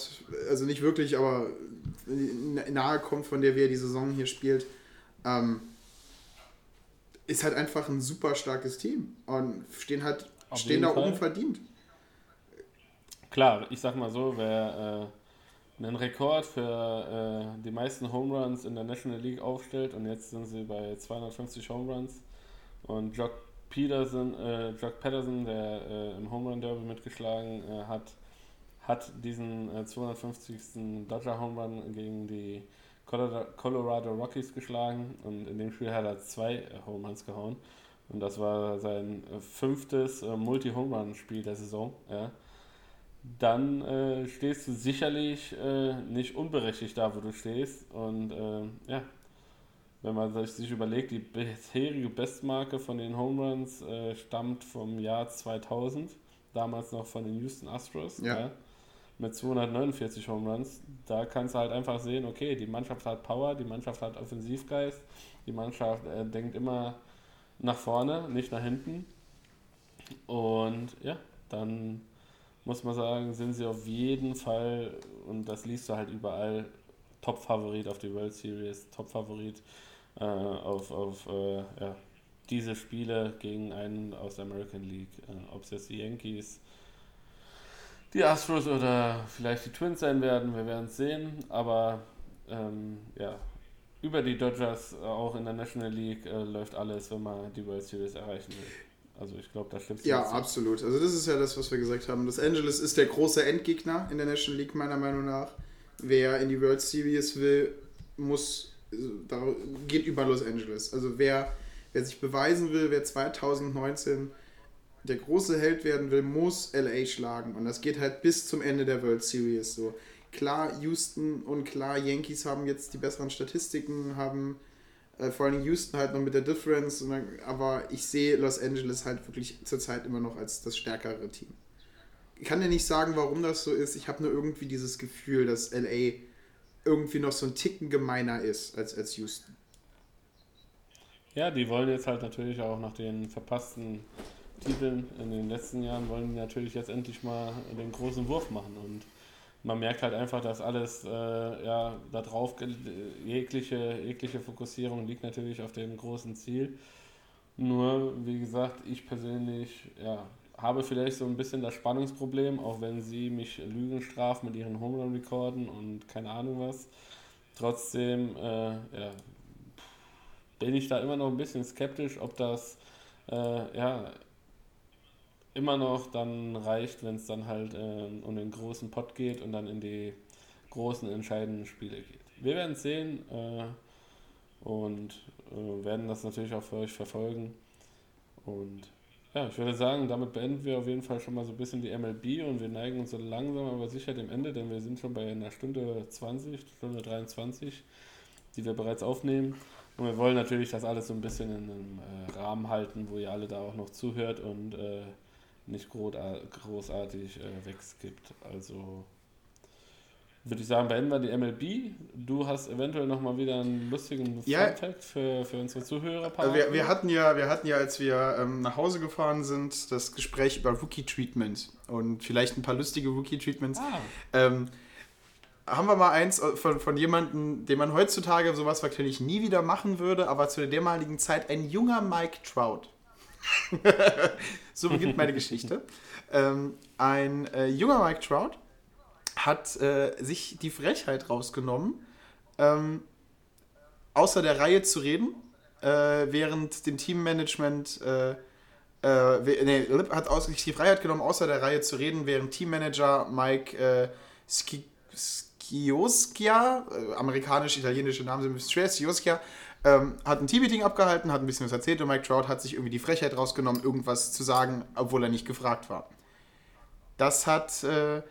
[SPEAKER 2] Also nicht wirklich, aber nahe kommt von der, wie er die Saison hier spielt. Ähm, ist halt einfach ein super starkes Team. Und stehen halt
[SPEAKER 3] Auf
[SPEAKER 2] stehen da
[SPEAKER 3] Fall.
[SPEAKER 2] oben verdient.
[SPEAKER 3] Klar, ich sag mal so, wer äh, einen Rekord für äh, die meisten Home Runs in der National League aufstellt und jetzt sind sie bei 250 Home Runs und Jock Peterson, äh, Jock Patterson, der äh, im Home Run Derby mitgeschlagen äh, hat, hat diesen äh, 250. Dodger Home Run gegen die Colorado, Rockies geschlagen und in dem Spiel hat er zwei äh, Home Runs gehauen und das war sein äh, fünftes äh, Multi-Home Run Spiel der Saison. Ja dann äh, stehst du sicherlich äh, nicht unberechtigt da, wo du stehst. Und äh, ja, wenn man sich- überlegt, die bisherige Bestmarke von den Home Runs äh, stammt vom Jahr 2000, damals noch von den Houston Astros,
[SPEAKER 2] Ja.
[SPEAKER 3] mit 249 Home Runs. Da kannst du halt einfach sehen, okay, die Mannschaft hat Power, die Mannschaft hat Offensivgeist, die Mannschaft äh, denkt immer nach vorne, nicht nach hinten. Und ja, dann muss man sagen, sind sie auf jeden Fall, und das liest du halt überall, Top-Favorit auf die World Series, Top-Favorit äh, auf, auf äh, ja, diese Spiele gegen einen aus der American League. Äh, Ob es jetzt die Yankees, die Astros oder vielleicht die Twins sein werden, wir werden es sehen. Aber ähm, ja, über die Dodgers äh, auch in der National League äh, läuft alles, wenn man die World Series erreichen will. Also ich glaube, da stimmt
[SPEAKER 2] Ja, absolut. Also das ist ja das, was wir gesagt haben. Los Angeles ist der große Endgegner in der National League, meiner Meinung nach. Wer in die World Series will, muss, da geht über Los Angeles. Also wer, wer sich beweisen will, wer 2019 der große Held werden will, muss LA schlagen. Und das geht halt bis zum Ende der World Series so. Klar, Houston und klar, Yankees haben jetzt die besseren Statistiken, haben äh, vor allem Houston halt noch mit der Difference, dann, aber ich sehe Los Angeles halt wirklich zurzeit immer noch als das stärkere Team. Ich kann dir nicht sagen, warum das so ist. Ich habe nur irgendwie dieses Gefühl, dass LA irgendwie noch so ein Ticken gemeiner ist als, als Houston.
[SPEAKER 3] Ja, die wollen jetzt halt natürlich auch nach den verpassten Titeln in den letzten Jahren, wollen die natürlich jetzt endlich mal den großen Wurf machen. Und man merkt halt einfach, dass alles, äh, ja, da drauf, ge- jegliche, jegliche Fokussierung liegt natürlich auf dem großen Ziel. Nur, wie gesagt, ich persönlich, ja, habe vielleicht so ein bisschen das Spannungsproblem, auch wenn sie mich Lügen strafen mit ihren Home Run Rekorden und keine Ahnung was. Trotzdem, äh, ja, bin ich da immer noch ein bisschen skeptisch, ob das äh, ja, immer noch dann reicht, wenn es dann halt äh, um den großen Pott geht und dann in die großen entscheidenden Spiele geht. Wir werden es sehen äh, und äh, werden das natürlich auch für euch verfolgen. Und ja, ich würde sagen, damit beenden wir auf jeden Fall schon mal so ein bisschen die MLB und wir neigen uns so langsam aber sicher dem Ende, denn wir sind schon bei einer Stunde 20, Stunde 23, die wir bereits aufnehmen. Und wir wollen natürlich das alles so ein bisschen in einem äh, Rahmen halten, wo ihr alle da auch noch zuhört und äh, nicht großar- großartig äh, wegskippt. Also würde ich sagen, beenden wir die MLB. du hast eventuell nochmal wieder einen lustigen
[SPEAKER 2] Ja.
[SPEAKER 3] Fun-Fact für, für unsere Zuhörer. Parat.
[SPEAKER 2] wir, wir, hatten ja, wir hatten ja, als wir ähm, nach Hause gefahren sind, das Gespräch über Rookie-Treatment und vielleicht ein paar lustige Rookie-Treatments.
[SPEAKER 3] Ah.
[SPEAKER 2] Ähm, haben wir mal eins von, von jemandem, den man heutzutage sowas wahrscheinlich nie wieder machen würde, aber zu der damaligen Zeit ein junger Mike Trout. so beginnt meine Geschichte. Ähm, ein äh, junger Mike Trout hat äh, sich die Frechheit rausgenommen, ähm, außer der Reihe zu reden, äh, während dem Teammanagement äh, äh, nee, hat sich die Freiheit genommen, außer der Reihe zu reden, während Teammanager Mike äh, Ski, Schioskia, äh, amerikanisch-italienische Namen sind schwer, Schioskia, ähm, hat ein Teammeeting abgehalten, hat ein bisschen was erzählt und Mike Trout hat sich irgendwie die Frechheit rausgenommen, irgendwas zu sagen, obwohl er nicht gefragt war. Das hat, äh,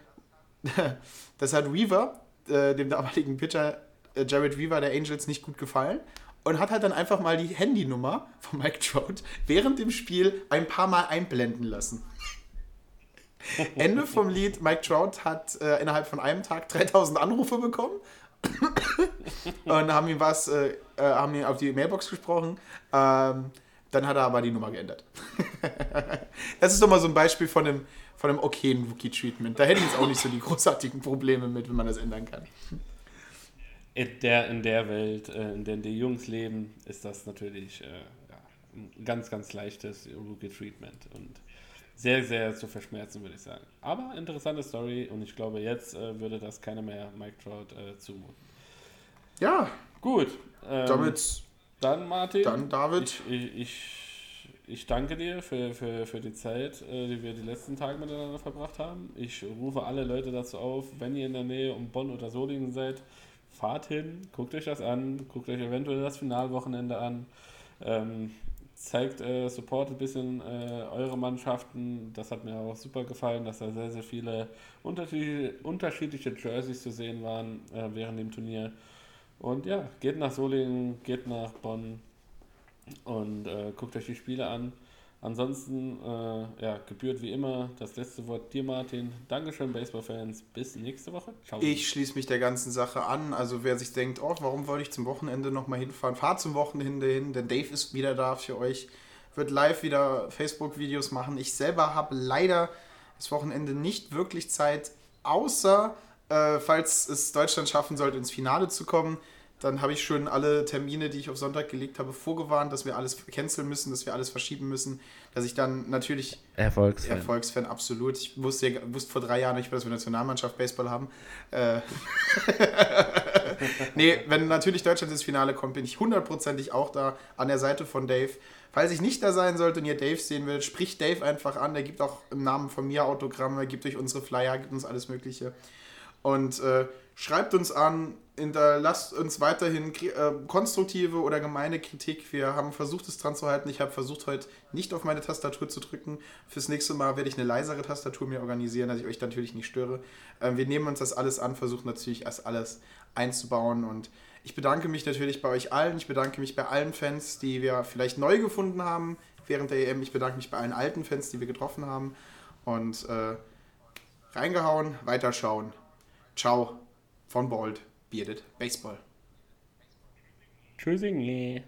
[SPEAKER 2] das hat Weaver, äh, dem damaligen Pitcher äh, Jared Weaver der Angels, nicht gut gefallen und hat halt dann einfach mal die Handynummer von Mike Trout während dem Spiel ein paar Mal einblenden lassen. Ende vom Lied, Mike Trout hat äh, innerhalb von einem Tag 3000 Anrufe bekommen und haben ihm was, äh, äh, haben ihn auf die Mailbox gesprochen. Ähm, dann hat er aber die Nummer geändert. das ist doch mal so ein Beispiel von einem, von einem okayen Rookie-Treatment. Da hätte ich jetzt auch nicht so die großartigen Probleme mit, wenn man das ändern kann.
[SPEAKER 3] In der, in der Welt, äh, in der die Jungs leben, ist das natürlich äh, ja, ein ganz, ganz leichtes Rookie-Treatment und sehr, sehr zu verschmerzen, würde ich sagen. Aber interessante Story und ich glaube, jetzt äh, würde das keiner mehr Mike Trout äh, zumuten.
[SPEAKER 2] Ja.
[SPEAKER 3] Gut. Ähm,
[SPEAKER 2] Damit-
[SPEAKER 3] Dann, Martin.
[SPEAKER 2] dann, David.
[SPEAKER 3] Ich, ich, ich, ich danke dir für, für, für die Zeit, äh, die wir die letzten Tage miteinander verbracht haben. Ich rufe alle Leute dazu auf, wenn ihr in der Nähe um Bonn oder Solingen seid, fahrt hin, guckt euch das an, guckt euch eventuell das Finalwochenende an. Ähm, zeigt, äh, support ein bisschen äh, eure Mannschaften. Das hat mir auch super gefallen, dass da sehr, sehr viele unterschiedliche, unterschiedliche Jerseys zu sehen waren äh, während dem Turnier. Und ja, geht nach Solingen, geht nach Bonn und äh, guckt euch die Spiele an. Ansonsten, äh, ja, gebührt wie immer das letzte Wort dir, Martin. Dankeschön, Baseball-Fans. Bis nächste Woche. Ciao.
[SPEAKER 2] Ich schließe mich der ganzen Sache an. Also wer sich denkt, oh, warum wollte ich zum Wochenende nochmal hinfahren? Fahrt zum Wochenende hin, denn Dave ist wieder da für euch. Wird live wieder Facebook-Videos machen. Ich selber habe leider das Wochenende nicht wirklich Zeit, außer äh, falls es Deutschland schaffen sollte, ins Finale zu kommen. Dann habe ich schon alle Termine, die ich auf Sonntag gelegt habe, vorgewarnt, dass wir alles canceln müssen, dass wir alles verschieben müssen. Dass ich dann natürlich
[SPEAKER 3] Erfolgsfan.
[SPEAKER 2] Erfolgsfan, absolut. Ich wusste, wusste vor drei Jahren nicht, dass wir Nationalmannschaft Baseball haben. Äh nee, wenn natürlich Deutschland ins Finale kommt, bin ich hundertprozentig auch da an der Seite von Dave. Falls ich nicht da sein sollte und ihr Dave sehen will, spricht Dave einfach an. Der gibt auch im Namen von mir Autogramme, gibt euch unsere Flyer, gibt uns alles Mögliche. Und äh, schreibt uns an, hinterlasst uns weiterhin äh, konstruktive oder gemeine Kritik. Wir haben versucht, es dran zu halten. Ich habe versucht, heute nicht auf meine Tastatur zu drücken. Fürs nächste Mal werde ich eine leisere Tastatur mir organisieren, dass ich euch natürlich nicht störe. Ähm, wir nehmen uns das alles an, versuchen natürlich erst alles einzubauen. Und ich bedanke mich natürlich bei euch allen. Ich bedanke mich bei allen Fans, die wir vielleicht neu gefunden haben während der EM. Ich bedanke mich bei allen alten Fans, die wir getroffen haben. Und äh, reingehauen, weiterschauen. Ciao von Bald, Bearded Baseball.
[SPEAKER 3] Tschüssinge.